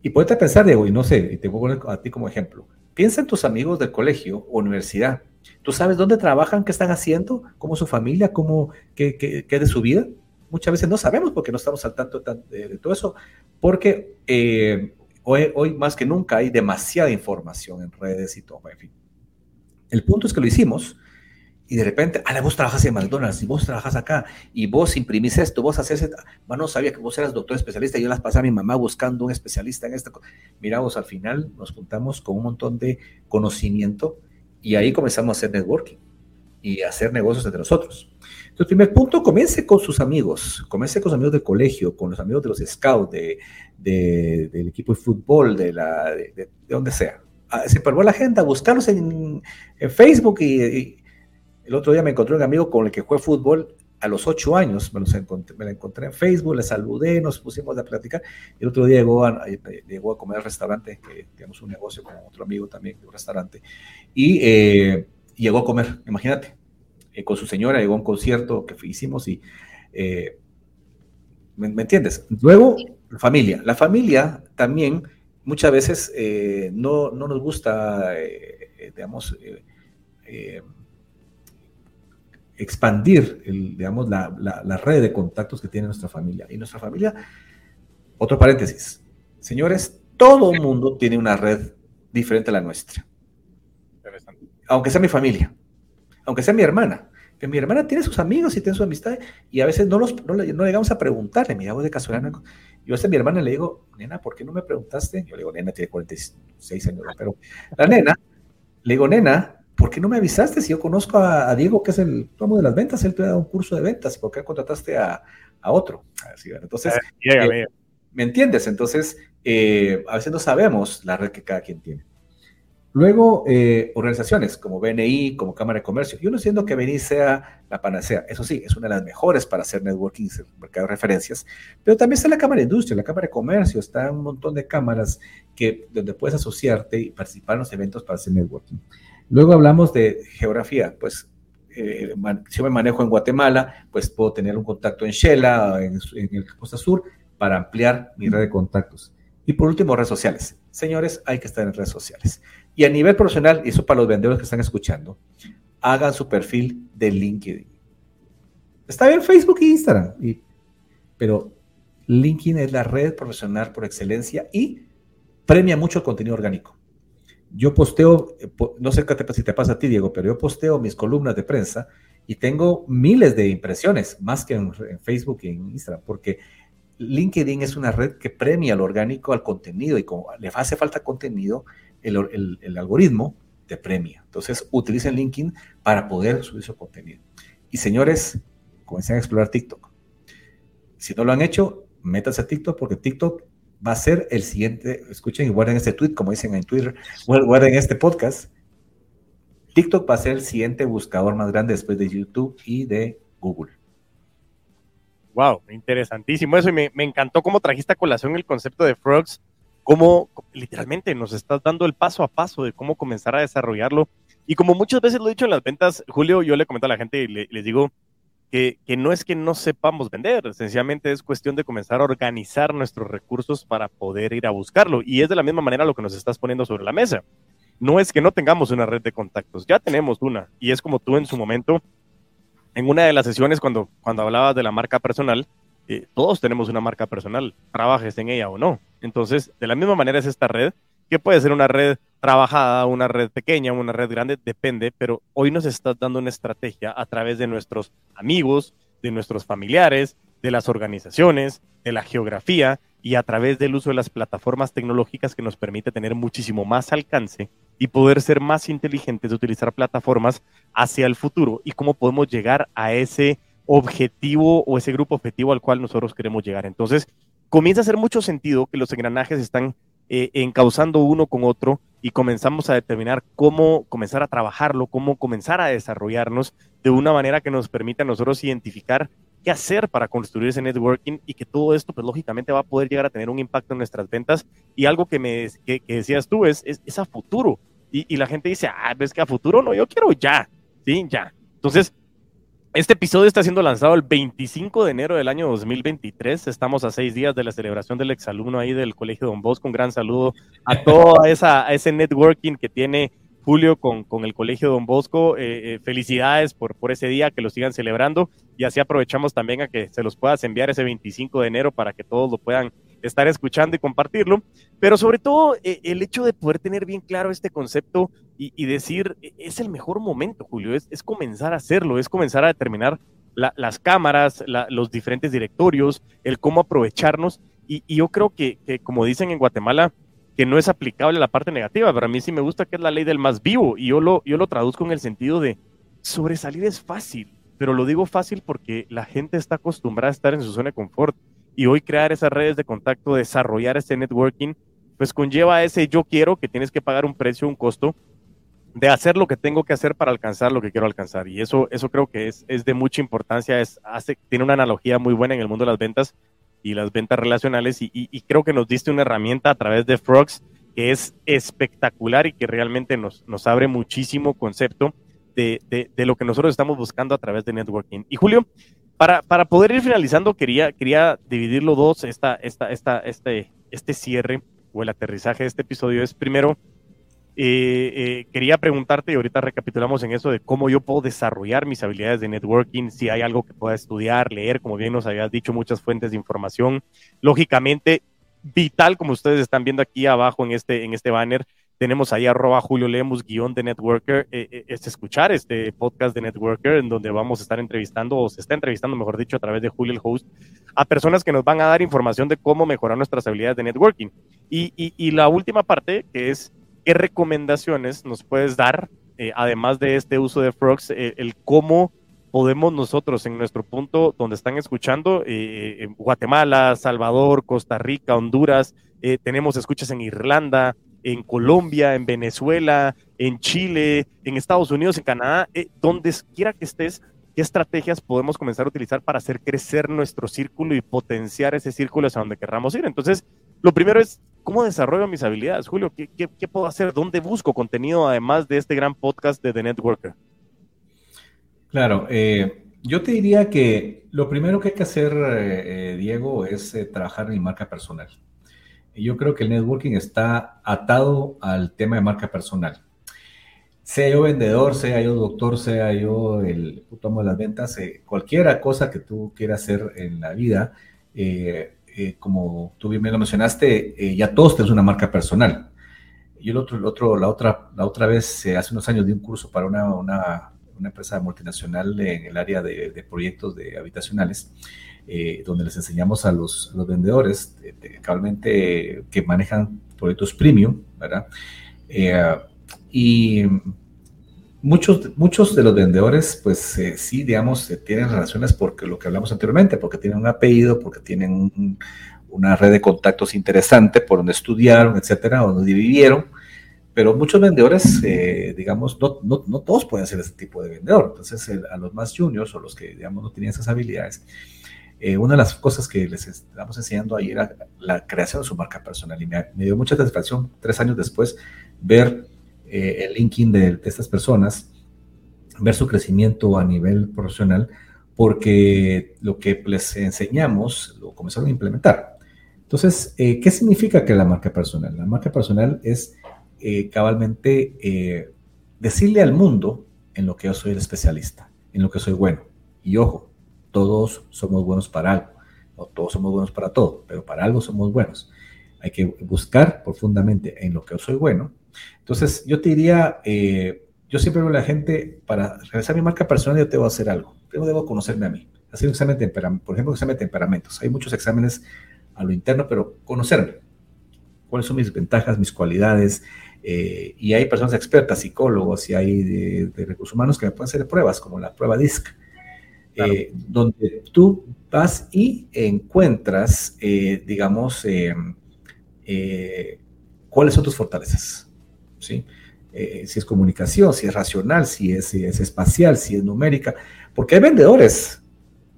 Y puedes pensar, Diego, y no sé, y te voy a poner a ti como ejemplo. Piensa en tus amigos del colegio o universidad. ¿Tú sabes dónde trabajan, qué están haciendo, cómo su familia, cómo, qué, qué, qué de su vida? Muchas veces no sabemos porque no estamos al tanto de, todo eso, porque eh, hoy, más que nunca hay demasiada información en redes y todo, en. El punto es que lo hicimos y de repente, ah, vos trabajas en McDonald's y vos trabajas acá y vos imprimís esto, vos haces esto. Bueno, no sabía que vos eras doctor especialista. Yo las pasé a mi mamá buscando un especialista en esto. Mira, vos al final nos juntamos con un montón de conocimiento y ahí comenzamos a hacer networking y a hacer negocios entre nosotros. Entonces, primer punto, comience con sus amigos, comience con sus amigos del colegio, con los amigos de los scouts, de, del equipo de fútbol, de, la, de, donde sea. Ah, se perdió la agenda, buscarlos en, en Facebook y el otro día me encontré un amigo con el que jugué fútbol a los ocho años, me, lo encontré, me encontré en Facebook, le saludé, nos pusimos a platicar. El otro día llegó a, llegó a comer al restaurante, que tenemos un negocio con otro amigo también, un restaurante, y eh, llegó a comer, imagínate, eh, con su señora, llegó a un concierto que hicimos y, eh, ¿me, entiendes? Luego, la familia. La familia también muchas veces no, no, nos gusta, digamos, expandir, el, digamos, la, la, red de contactos que tiene nuestra familia. Y nuestra familia, otro paréntesis, señores, todo el mundo tiene una red diferente a la nuestra. Aunque sea mi familia, aunque sea mi hermana, que mi hermana tiene sus amigos y tiene su amistad y a veces no, los, no, no llegamos a preguntarle, mira, de casualidad. Yo a mi hermana le digo, nena, ¿por qué no me preguntaste? Yo le digo, nena, tiene 46 años, pero la nena, le digo, nena, ¿por qué no me avisaste si yo conozco a, Diego, que es el tomo de las ventas? Él te da un curso de ventas, ¿por qué contrataste a, otro? Entonces, eh, ¿me entiendes? Entonces, eh, a veces no sabemos la red que cada quien tiene. Luego, eh, organizaciones como BNI, como Cámara de Comercio. Yo no siento que BNI sea la panacea. Eso sí, es una de las mejores para hacer networking, mercado de referencias. Pero también está la Cámara de Industria, la Cámara de Comercio. Está un montón de cámaras que, donde puedes asociarte y participar en los eventos para hacer networking. Luego hablamos de geografía, pues eh, si yo me manejo en Guatemala, pues puedo tener un contacto en Shela, en, en el Costa Sur, para ampliar mi red de contactos. Y por último, redes sociales. Señores, hay que estar en redes sociales. Y a nivel profesional, y eso para los vendedores que están escuchando, hagan su perfil de LinkedIn. Está bien Facebook e Instagram, pero LinkedIn es la red profesional por excelencia y premia mucho el contenido orgánico yo posteo, eh, no sé qué si te pasa a ti, Diego, pero yo posteo mis columnas de prensa y tengo miles de impresiones, más que en, Facebook y en Instagram, porque LinkedIn es una red que premia lo orgánico al contenido y como le hace falta contenido, el, el, algoritmo te premia. Entonces, utilicen LinkedIn para poder subir su contenido. Y señores, comiencen a explorar TikTok. Si no lo han hecho, métanse a TikTok porque TikTok va a ser el siguiente, escuchen y guarden este tweet, como dicen en Twitter, guarden este podcast. TikTok va a ser el siguiente buscador más grande después de YouTube y de Google. Wow, interesantísimo eso y me, encantó cómo trajiste a colación el concepto de Frogs, cómo literalmente nos estás dando el paso a paso de cómo comenzar a desarrollarlo. Y como muchas veces lo he dicho en las ventas, Julio, yo le comento a la gente y les digo, que, no es que no sepamos vender, sencillamente es cuestión de comenzar a organizar nuestros recursos para poder ir a buscarlo. Y es de la misma manera lo que nos estás poniendo sobre la mesa. No es que no tengamos una red de contactos, ya tenemos una. Y es como tú en su momento, en una de las sesiones cuando, cuando hablabas de la marca personal, eh, todos tenemos una marca personal, trabajes en ella o no. Entonces, de la misma manera es esta red que puede ser una red trabajada, una red pequeña, una red grande, depende, pero hoy nos está dando una estrategia a través de nuestros amigos, de nuestros familiares, de las organizaciones, de la geografía y a través del uso de las plataformas tecnológicas que nos permite tener muchísimo más alcance y poder ser más inteligentes de utilizar plataformas hacia el futuro y cómo podemos llegar a ese objetivo o ese grupo objetivo al cual nosotros queremos llegar. Entonces, comienza a hacer mucho sentido que los engranajes están eh, encauzando uno con otro y comenzamos a determinar cómo comenzar a trabajarlo, cómo comenzar a desarrollarnos de una manera que nos permita a nosotros identificar qué hacer para construir ese networking y que todo esto, pues lógicamente va a poder llegar a tener un impacto en nuestras ventas. Y algo que, me, que, decías tú es, es, a futuro. Y, y, la gente dice, ah, ves que a futuro no, yo quiero ya, sí, ya. Entonces, Este episodio está siendo lanzado el 25 de enero del año 2023. Estamos a seis días de la celebración del exalumno ahí del Colegio Don Bosco. Un gran saludo a todo esa, a ese networking que tiene Julio con, con el Colegio Don Bosco. Eh, eh, felicidades por, por ese día, que lo sigan celebrando y así aprovechamos también a que se los puedas enviar ese 25 de enero para que todos lo puedan estar escuchando y compartirlo. Pero sobre todo eh, el hecho de poder tener bien claro este concepto y, decir, e, es el mejor momento, Julio, es, es comenzar a hacerlo, es comenzar a determinar las cámaras, los diferentes directorios, el cómo aprovecharnos. Y, y yo creo que, que, como dicen en Guatemala, que no es aplicable a la parte negativa, pero a mí sí me gusta que es la ley del más vivo y yo lo, yo lo traduzco en el sentido de sobresalir es fácil, pero lo digo fácil porque la gente está acostumbrada a estar en su zona de confort y hoy crear esas redes de contacto, desarrollar este networking, pues conlleva ese yo quiero que tienes que pagar un precio, un costo de hacer lo que tengo que hacer para alcanzar lo que quiero alcanzar. Y eso, eso creo que es, es de mucha importancia, es, hace, tiene una analogía muy buena en el mundo de las ventas y las ventas relacionales y, creo que nos diste una herramienta a través de Frogs que es espectacular y que realmente nos, abre muchísimo concepto de, de, lo que nosotros estamos buscando a través de networking. Y Julio, para, para poder ir finalizando, quería, quería dividirlo dos, esta, esta, esta, este, este cierre o el aterrizaje de este episodio es primero eh, eh, quería preguntarte, y ahorita recapitulamos en eso, de cómo yo puedo desarrollar mis habilidades de networking, si hay algo que pueda estudiar, leer, como bien nos habías dicho, muchas fuentes de información. Lógicamente, vital, como ustedes están viendo aquí abajo en este, en este banner, tenemos ahí arroba Julio Lemus, guion de Networker, eh, es escuchar este podcast de Networker, en donde vamos a estar entrevistando, o se está entrevistando, mejor dicho, a través de Julio el host, a personas que nos van a dar información de cómo mejorar nuestras habilidades de networking. Y, y, y la última parte, que es ¿qué recomendaciones nos puedes dar, eh, además de este uso de Frogs, eh, el cómo podemos nosotros en nuestro punto donde están escuchando, eh, Guatemala, Salvador, Costa Rica, Honduras, tenemos escuchas en Irlanda, en Colombia, en Venezuela, en Chile, en Estados Unidos, en Canadá, donde quiera que estés, ¿qué estrategias podemos comenzar a utilizar para hacer crecer nuestro círculo y potenciar ese círculo hacia donde querramos ir? Entonces, lo primero es ¿Cómo desarrollo mis habilidades, Julio? ¿Qué, ¿Qué, puedo hacer? ¿Dónde busco contenido además de este gran podcast de The Networker? Claro, eh, yo te diría que lo primero que hay que hacer, eh, Diego, es eh, trabajar en mi marca personal. Yo creo que el networking está atado al tema de marca personal. Sea yo vendedor, sea yo doctor, sea yo el puto amo de las ventas, cualquiera cosa que tú quieras hacer en la vida, eh, como tú bien lo mencionaste, eh, ya todos tenemos una marca personal. Yo el otro, el otro, la, otra, la otra vez, eh, hace unos años, di un curso para una, una, una empresa multinacional en el área de, de proyectos de habitacionales, donde les enseñamos a los, los vendedores, cabalmente que manejan proyectos premium, ¿verdad? y Muchos, muchos de los vendedores, pues eh, sí, digamos, eh, tienen relaciones porque lo que hablamos anteriormente, porque tienen un apellido, porque tienen una red de contactos interesante por donde estudiaron, etcétera, donde vivieron. Pero muchos vendedores, eh, digamos, no, no, no, todos pueden ser ese tipo de vendedor. Entonces, a los más juniors o los que, digamos, no tienen esas habilidades, una de las cosas que les estamos enseñando ahí era la creación de su marca personal. Y me dio mucha satisfacción tres años después ver eh, el linking de, estas personas, ver su crecimiento a nivel profesional, porque lo que les enseñamos lo comenzaron a implementar. Entonces, eh, ¿qué significa que la marca personal? La marca personal es eh, cabalmente decirle al mundo en lo que yo soy el especialista, en lo que soy bueno. Y ojo, todos somos buenos para algo, no todos somos buenos para todo, pero para algo somos buenos. Hay que buscar profundamente en lo que yo soy bueno entonces, yo te diría, eh, yo siempre veo a la gente, para realizar mi marca personal, yo que hacer algo. Primero debo conocerme a mí. Hacer un examen de temperamento, por ejemplo, un examen de temperamentos. Hay muchos exámenes a lo interno, pero conocerme. ¿Cuáles son mis ventajas, mis cualidades? Eh, y hay personas expertas, psicólogos y hay de, recursos humanos que me pueden hacer pruebas, como la prueba DISC, eh, donde tú vas y encuentras, digamos, cuáles son tus fortalezas. ¿Sí? Eh, si es comunicación, si es racional, si es, es espacial, si es numérica, porque hay vendedores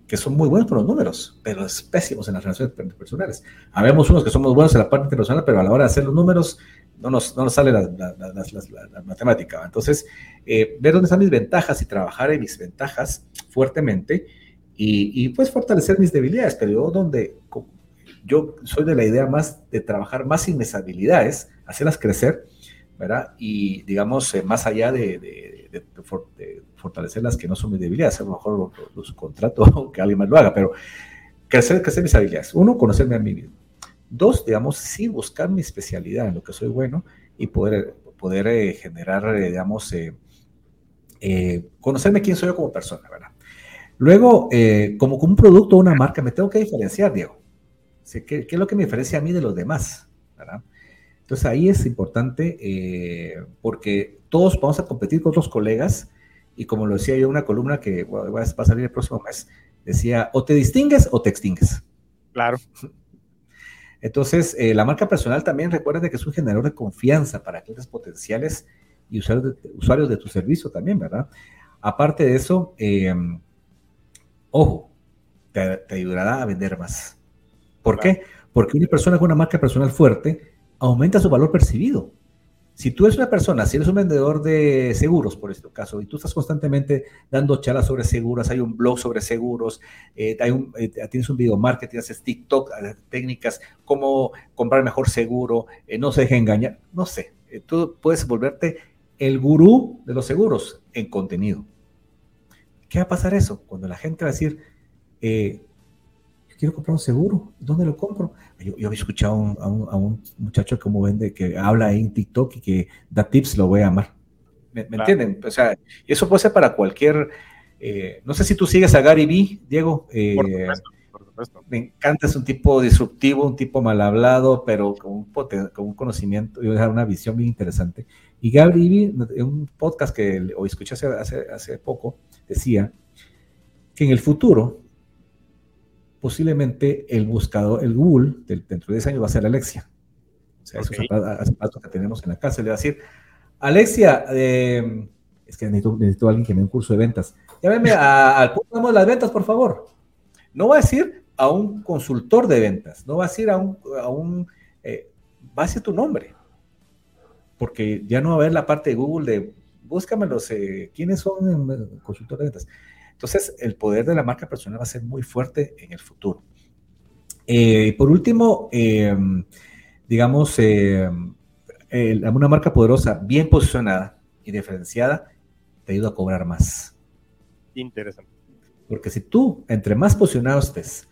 que son muy buenos con los números, pero es pésimos en las relaciones personales. Habemos unos que somos buenos en la parte internacional, pero a la hora de hacer los números no nos, no nos sale la, matemática. Entonces, eh, ver dónde están mis ventajas y trabajar en mis ventajas fuertemente y, pues fortalecer mis debilidades, pero yo donde yo soy de la idea más de trabajar más en mis habilidades, hacerlas crecer, ¿verdad? Y digamos, eh, más allá de, de, fortalecer las que no son mis debilidades, a lo mejor los, contrato que alguien más lo haga, pero crecer, crecer mis habilidades. Uno, conocerme a mí mismo. Dos, digamos, sí buscar mi especialidad en lo que soy bueno y poder, poder eh, generar, eh, digamos, conocerme quién soy yo como persona, ¿verdad? Luego, como, como un producto o una marca, me tengo que diferenciar, Diego. ¿Qué, es lo que me diferencia a mí de los demás? Entonces ahí es importante eh, porque todos vamos a competir con otros colegas y como lo decía yo en una columna que va a salir el próximo mes, decía o te distingues o te extingues. Claro. Entonces, eh, la marca personal también recuerda que es un generador de confianza para clientes potenciales y usuarios de, usuarios de tu servicio también, ¿verdad? Aparte de eso, eh, ojo, te, te ayudará a vender más. ¿Por qué? Porque una persona con una marca personal fuerte aumenta su valor percibido. Si tú eres una persona, si eres un vendedor de seguros, por este caso, y tú estás constantemente dando charlas sobre seguros, hay un blog sobre seguros, eh, hay un, eh, tienes un video marketing, haces TikTok, eh, técnicas, cómo comprar mejor seguro, no se deje engañar, no sé, tú puedes volverte el gurú de los seguros en contenido. ¿Qué va a pasar eso? Cuando la gente va a decir, quiero comprar un seguro, ¿dónde lo compro? Yo, yo había escuchado a, un, muchacho como vende, que habla en TikTok y que da tips, lo voy a amar. ¿Me, entienden? O sea, eso puede ser para cualquier... Eh, no sé si tú sigues a Gary Vee, Diego. Eh, por supuesto, por supuesto. Me encanta, es un tipo disruptivo, un tipo mal hablado, pero con un, con un conocimiento y una visión bien interesante. Y Gary Vee, en un podcast que hoy escuché hace, hace, hace poco, decía que en el futuro posiblemente el buscador, el Google, dentro de 10 años va a ser Alexia. O sea, esos zapatos que tenemos en la casa. Le va a decir, Alexia, eh, es que necesito, a alguien que me dé un curso de ventas. Llámeme al punto de las ventas, por favor. No va a decir a un consultor de ventas, no va a decir a un, a un eh, va a decir tu nombre. Porque ya no va a haber la parte de Google de búscamelos, eh, quiénes son consultores de ventas. Entonces, el poder de la marca personal va a ser muy fuerte en el futuro. Y eh, por último, eh, digamos, eh, una marca poderosa, bien posicionada y diferenciada, te ayuda a cobrar más. Interesante. Porque si tú, entre más posicionado estés,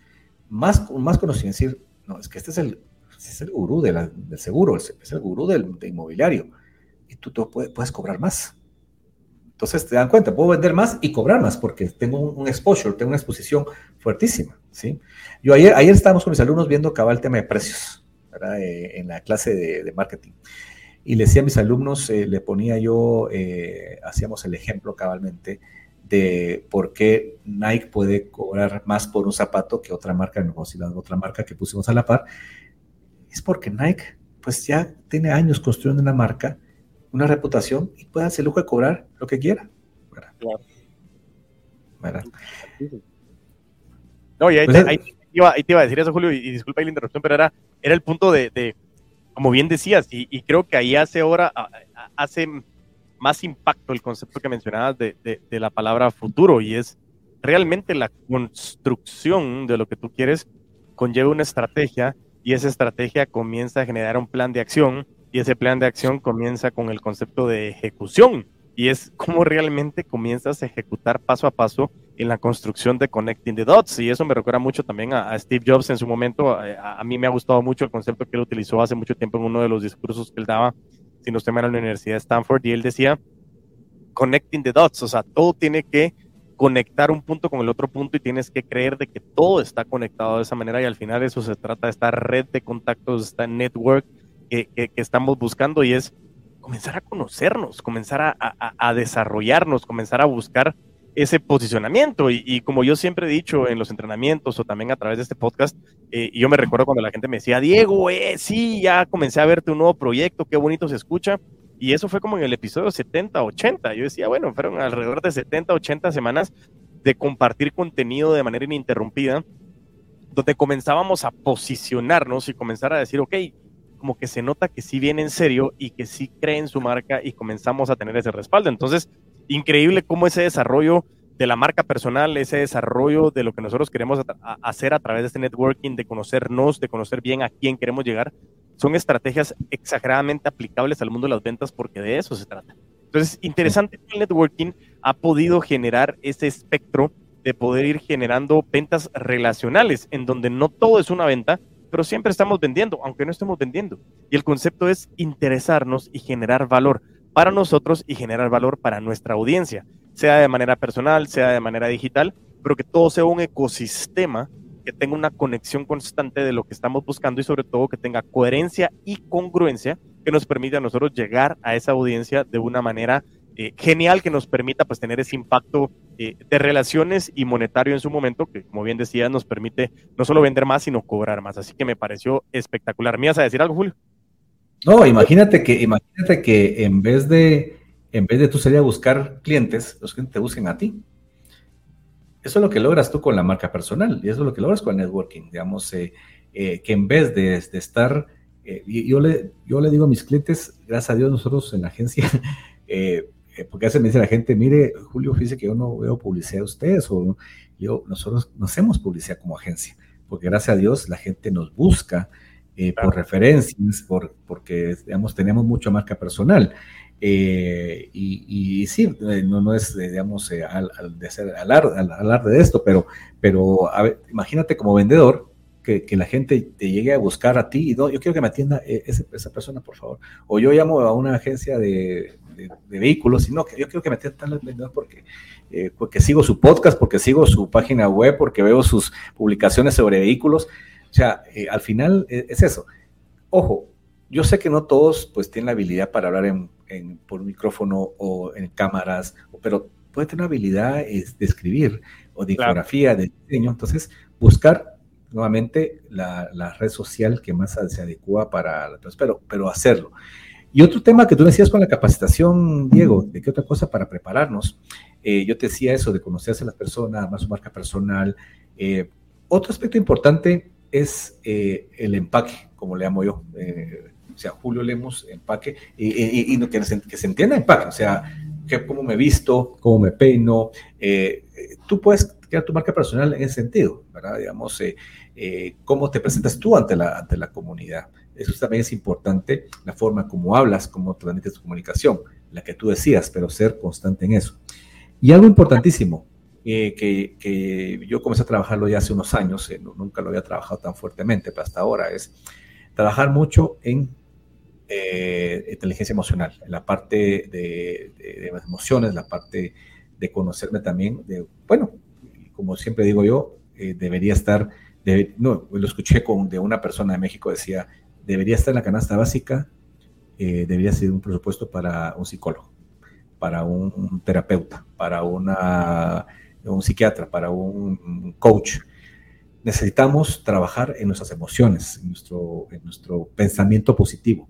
más, más decir, no, es que este es el, es el gurú del seguro, es el gurú del, inmobiliario, y tú, tú puedes, puedes cobrar más. Entonces te dan cuenta, puedo vender más y cobrar más porque tengo un, exposure, tengo una exposición fuertísima, ¿sí? Yo ayer, ayer estábamos con mis alumnos viendo cabal el tema de precios, ¿verdad? Eh, en la clase de, marketing. Y le decía a mis alumnos, eh, le ponía yo, eh, hacíamos el ejemplo cabalmente de por qué Nike puede cobrar más por un zapato que otra marca, no si la otra marca que pusimos a la par. Es porque Nike, pues ya tiene años construyendo una marca una reputación y puede hacer lujo de cobrar lo que quiera. No, y ahí, te, iba, a decir eso, Julio, y, disculpa la interrupción, pero era, era el punto de, como bien decías, y, creo que ahí hace ahora, hace más impacto el concepto que mencionabas de, de la palabra futuro, y es realmente la construcción de lo que tú quieres conlleva una estrategia, y esa estrategia comienza a generar un plan de acción, y ese plan de acción comienza con el concepto de ejecución y es cómo realmente comienzas a ejecutar paso a paso en la construcción de Connecting the Dots. Y eso me recuerda mucho también a, Steve Jobs en su momento. A, mí me ha gustado mucho el concepto que él utilizó hace mucho tiempo en uno de los discursos que él daba, si no estoy mal, en la Universidad de Stanford. Y él decía, Connecting the Dots, o sea, todo tiene que conectar un punto con el otro punto y tienes que creer de que todo está conectado de esa manera y al final eso se trata de esta red de contactos, esta network que, estamos buscando y es comenzar a conocernos, comenzar a, desarrollarnos, comenzar a buscar ese posicionamiento. Y, como yo siempre he dicho en los entrenamientos o también a través de este podcast, eh, yo me recuerdo cuando la gente me decía, Diego, eh, sí, ya comencé a verte un nuevo proyecto, qué bonito se escucha. Y eso fue como en el episodio 70, 80. Yo decía, bueno, fueron alrededor de 70, 80 semanas de compartir contenido de manera ininterrumpida, donde comenzábamos a posicionarnos y comenzar a decir, ok, como que se nota que sí viene en serio y que sí cree en su marca y comenzamos a tener ese respaldo. Entonces, increíble cómo ese desarrollo de la marca personal, ese desarrollo de lo que nosotros queremos hacer a través de este networking, de conocernos, de conocer bien a quién queremos llegar, son estrategias exageradamente aplicables al mundo de las ventas porque de eso se trata. Entonces, interesante que el networking ha podido generar ese espectro de poder ir generando ventas relacionales, en donde no todo es una venta, pero siempre estamos vendiendo, aunque no estemos vendiendo. Y el concepto es interesarnos y generar valor para nosotros y generar valor para nuestra audiencia, sea de manera personal, sea de manera digital, pero que todo sea un ecosistema que tenga una conexión constante de lo que estamos buscando y sobre todo que tenga coherencia y congruencia que nos permita a nosotros llegar a esa audiencia de una manera eh, genial que nos permita pues tener ese impacto eh, de relaciones y monetario en su momento, que como bien decía, nos permite no solo vender más, sino cobrar más. Así que me pareció espectacular. ¿Me ibas a decir algo, Julio? No, imagínate que, imagínate que en vez de, en vez de tú salir a buscar clientes, los clientes te busquen a ti. Eso es lo que logras tú con la marca personal y eso es lo que logras con el networking. Digamos, eh, que en vez de, estar, yo, le, yo le digo a mis clientes, gracias a Dios nosotros en la agencia, porque a veces me dice la gente, mire, Julio, fíjese que yo no veo publicidad de ustedes, o yo, nosotros no hacemos publicidad como agencia, porque gracias a Dios la gente nos busca eh, por referencias, por, porque, digamos, tenemos mucha marca personal. Eh, y, sí, no, no es, digamos, al, de hacer alarde, de esto, pero, pero imagínate como vendedor, que, la gente te llegue a buscar a ti y no, yo quiero que me atienda esa, esa persona, por favor. O yo llamo a una agencia de, de, vehículos, sino que yo quiero que me atiendan vendedor porque, eh, porque sigo su podcast, porque sigo su página web, porque veo sus publicaciones sobre vehículos. O sea, eh, al final eh, es eso. Ojo, yo sé que no todos pues tienen la habilidad para hablar en, por un micrófono o en cámaras, pero puede tener habilidad de escribir o de infografía, de diseño. Entonces, buscar nuevamente la, red social que más se adecua para, pero, pero hacerlo. Y otro tema que tú decías con la capacitación, Diego, de qué otra cosa para prepararnos. Eh, yo te decía eso de conocerse a las personas, más su marca personal. Eh, otro aspecto importante es eh, el empaque, como le amo yo. o sea, Julio Lemos, empaque, y, y, que, se, que, se, entienda empaque, o sea, que, cómo me visto, cómo me peino. tú puedes crear tu marca personal en ese sentido, ¿verdad? Digamos, cómo te presentas tú ante la, ante la comunidad. Eso también es importante, la forma como hablas, cómo transmites tu comunicación, la que tú decías, pero ser constante en eso. Y algo importantísimo, eh, que, yo comencé a trabajarlo ya hace unos años, eh, nunca lo había trabajado tan fuertemente, pero hasta ahora, es trabajar mucho en eh, inteligencia emocional, en la parte de, de, emociones, la parte de conocerme también, de, bueno, como siempre digo yo, debería estar, no, lo escuché con, de una persona de México, decía, debería estar en la canasta básica, eh, debería ser un presupuesto para un psicólogo, para un terapeuta, para una, un psiquiatra, para un coach. Necesitamos trabajar en nuestras emociones, en nuestro, en nuestro pensamiento positivo.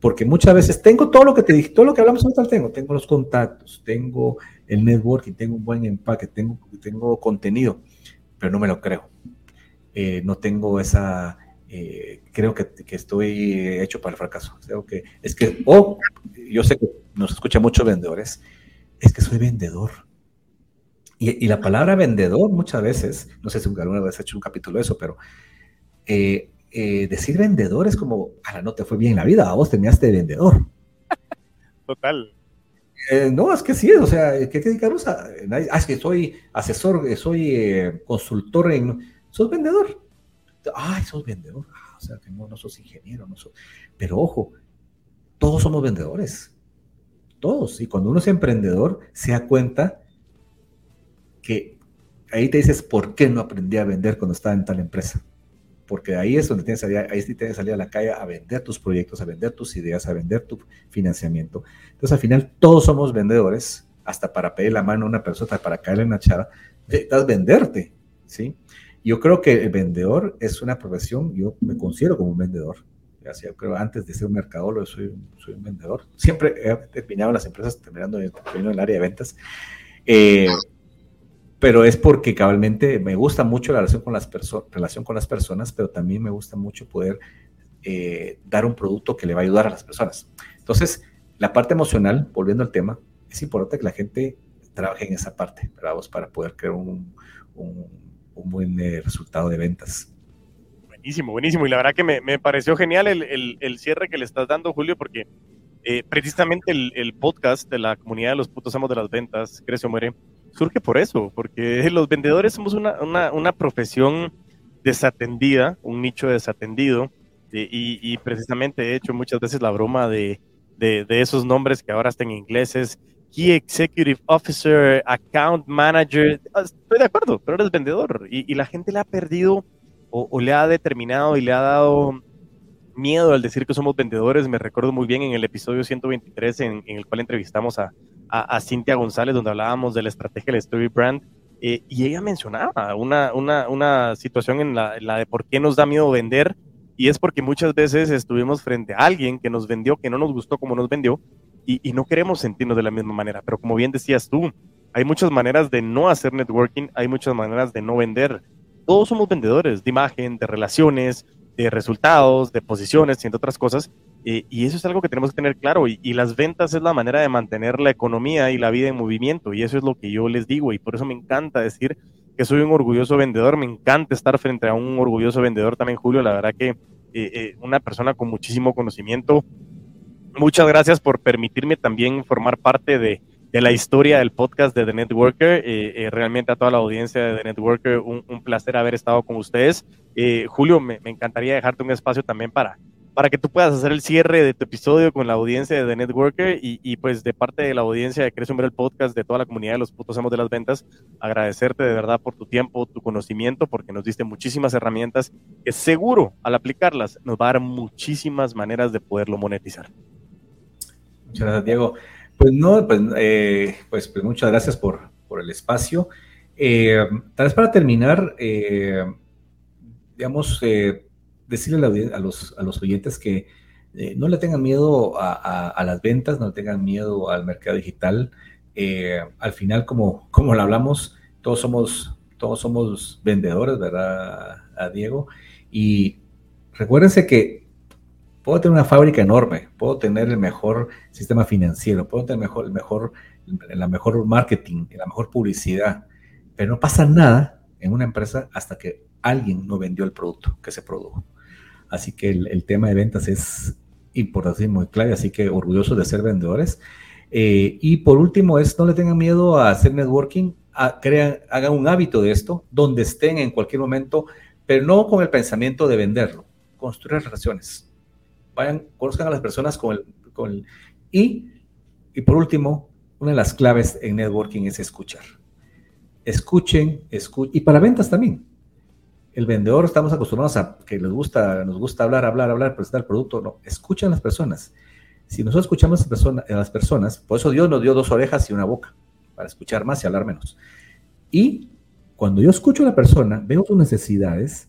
Porque muchas veces tengo todo lo que te dije, todo lo que hablamos ahorita tengo. Tengo los contactos, tengo el networking, tengo un buen empaque, tengo, tengo contenido, pero no me lo creo. Eh, no tengo esa, eh, creo que, estoy hecho para el fracaso. Creo que es que, o yo sé que nos escucha muchos vendedores, es que soy vendedor. Y, la palabra vendedor muchas veces, no sé si alguna vez has hecho un capítulo de eso, pero eh, eh, decir vendedor es como, la no te fue bien en la vida, a vos tenías de vendedor. Total. no, es que sí, o sea, ¿qué te dedicamos a? Ah, es que soy asesor, soy consultor en... Sos vendedor ay, sos vendedor, ah, o sea, que no, no sos ingeniero, no sos... Pero ojo, todos somos vendedores, todos. Y cuando uno es emprendedor, se da cuenta que ahí te dices, ¿por qué no aprendí a vender cuando estaba en tal empresa? Porque ahí es donde tienes que salir, ahí tienes que salir a la calle a vender tus proyectos, a vender tus ideas, a vender tu financiamiento. Entonces, al final, todos somos vendedores, hasta para pedir la mano a una persona, para caerle en la chava, necesitas venderte, ¿sí? Yo creo que el vendedor es una profesión, yo me considero como un vendedor. yo creo antes de ser un mercadólogo, soy, soy un vendedor. Siempre he terminado en las empresas terminando en, el área de ventas. Eh, pero es porque cabalmente me gusta mucho la relación con las, relación con las personas, pero también me gusta mucho poder eh, dar un producto que le va a ayudar a las personas. Entonces, la parte emocional, volviendo al tema, es importante que la gente trabaje en esa parte, vamos, para poder crear un, buen eh, resultado de ventas. Buenísimo, buenísimo. Y la verdad que me, me pareció genial el, el, el, cierre que le estás dando, Julio, porque eh, precisamente el, el, podcast de la comunidad de los putos amos de las ventas, Crece o Muere, surge por eso, porque los vendedores somos una, una, una profesión desatendida, un nicho desatendido, y, y, precisamente he hecho muchas veces la broma de, de, de esos nombres que ahora están en inglés, Key Executive Officer, Account Manager, ah, estoy de acuerdo, pero eres vendedor, y, y la gente le ha perdido o, o le ha determinado y le ha dado miedo al decir que somos vendedores. Me recuerdo muy bien en el episodio 123 en, el cual entrevistamos a, a, Cintia González, donde hablábamos de la estrategia del Story Brand. Eh, y ella mencionaba una, una, una situación en la, la, de por qué nos da miedo vender. Y es porque muchas veces estuvimos frente a alguien que nos vendió, que no nos gustó como nos vendió, y, y no queremos sentirnos de la misma manera. Pero como bien decías tú, hay muchas maneras de no hacer networking, hay muchas maneras de no vender. Todos somos vendedores de imagen, de relaciones, de resultados, de posiciones, entre otras cosas. y eso es algo que tenemos que tener claro. Y, las ventas es la manera de mantener la economía y la vida en movimiento. Y eso es lo que yo les digo. Y por eso me encanta decir que soy un orgulloso vendedor. Me encanta estar frente a un orgulloso vendedor también, Julio. La verdad que eh, eh, una persona con muchísimo conocimiento. Muchas gracias por permitirme también formar parte de, de la historia del podcast de The Networker. Eh, eh, realmente a toda la audiencia de The Networker, un, un placer haber estado con ustedes. Eh, Julio, me, encantaría dejarte un espacio también para, para que tú puedas hacer el cierre de tu episodio con la audiencia de The Networker y, y pues de parte de la audiencia de Crece Hombre el Podcast, de toda la comunidad de los putos amos de las ventas, agradecerte de verdad por tu tiempo, tu conocimiento, porque nos diste muchísimas herramientas que seguro al aplicarlas nos va a dar muchísimas maneras de poderlo monetizar. Muchas gracias, Diego. Pues no, pues, eh, pues, pues, muchas gracias por, el espacio. Eh, tal vez para terminar, eh, digamos, decirle a, los, a los oyentes que no le tengan miedo a, las ventas, no le tengan miedo al mercado digital. al final, como, como lo hablamos, todos somos, todos somos vendedores, ¿verdad, Diego? Y recuérdense que Puedo tener una fábrica enorme, puedo tener el mejor sistema financiero, puedo tener mejor, el mejor, la mejor marketing, la mejor publicidad, pero no pasa nada en una empresa hasta que alguien no vendió el producto que se produjo. Así que el, el tema de ventas es importantísimo y clave, así que orgulloso de ser vendedores. Eh, y por último es, no le tengan miedo a hacer networking, a, crean, hagan un hábito de esto, donde estén en cualquier momento, pero no con el pensamiento de venderlo, construir relaciones vayan, conozcan a las personas con el, con el y, y por último, una de las claves en networking es escuchar. Escuchen, escuchen, y para ventas también. El vendedor estamos acostumbrados a que les gusta, nos gusta hablar, hablar, hablar, presentar el producto. No, escuchen a las personas. Si nosotros escuchamos a, a las personas, por eso Dios nos dio dos orejas y una boca, para escuchar más y hablar menos. Y cuando yo escucho a la persona, veo sus necesidades,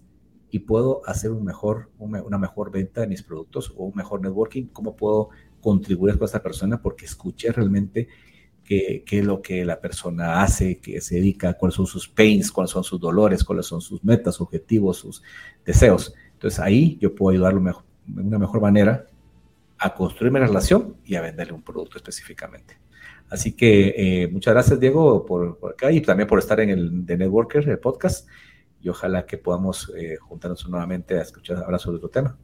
y puedo hacer una mejor venta de mis productos o un mejor networking, cómo puedo contribuir con esa persona porque escuché realmente qué, es lo que la persona hace, qué se dedica, cuáles son sus pains, cuáles son sus dolores, cuáles son sus metas, objetivos, sus deseos. Entonces ahí yo puedo ayudarlo de una mejor manera a construir mi relación y a venderle un producto específicamente. Así que eh, muchas gracias, Diego, por, por, acá y también por estar en el The Networker, podcast y ojalá que podamos eh, juntarnos nuevamente a escuchar ahora sobre otro tema.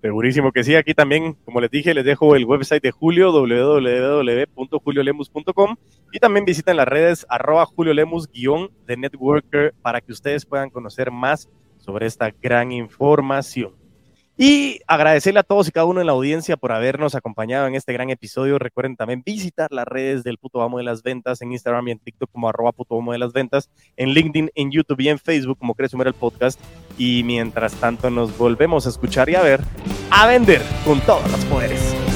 Segurísimo que sí, aquí también, como les dije, les dejo el website de Julio, www.juliolemus.com y también visiten las redes arroba Julio Lemus guion de Networker para que ustedes puedan conocer más sobre esta gran información. Y agradecerle a todos y cada uno en la audiencia por habernos acompañado en este gran episodio. Recuerden también visitar las redes del puto amo de las ventas en Instagram y en TikTok como arroba puto amo de las ventas, en LinkedIn, en YouTube y en Facebook como Crece el Podcast. Y mientras tanto nos volvemos a escuchar y a ver, a vender con todos los poderes.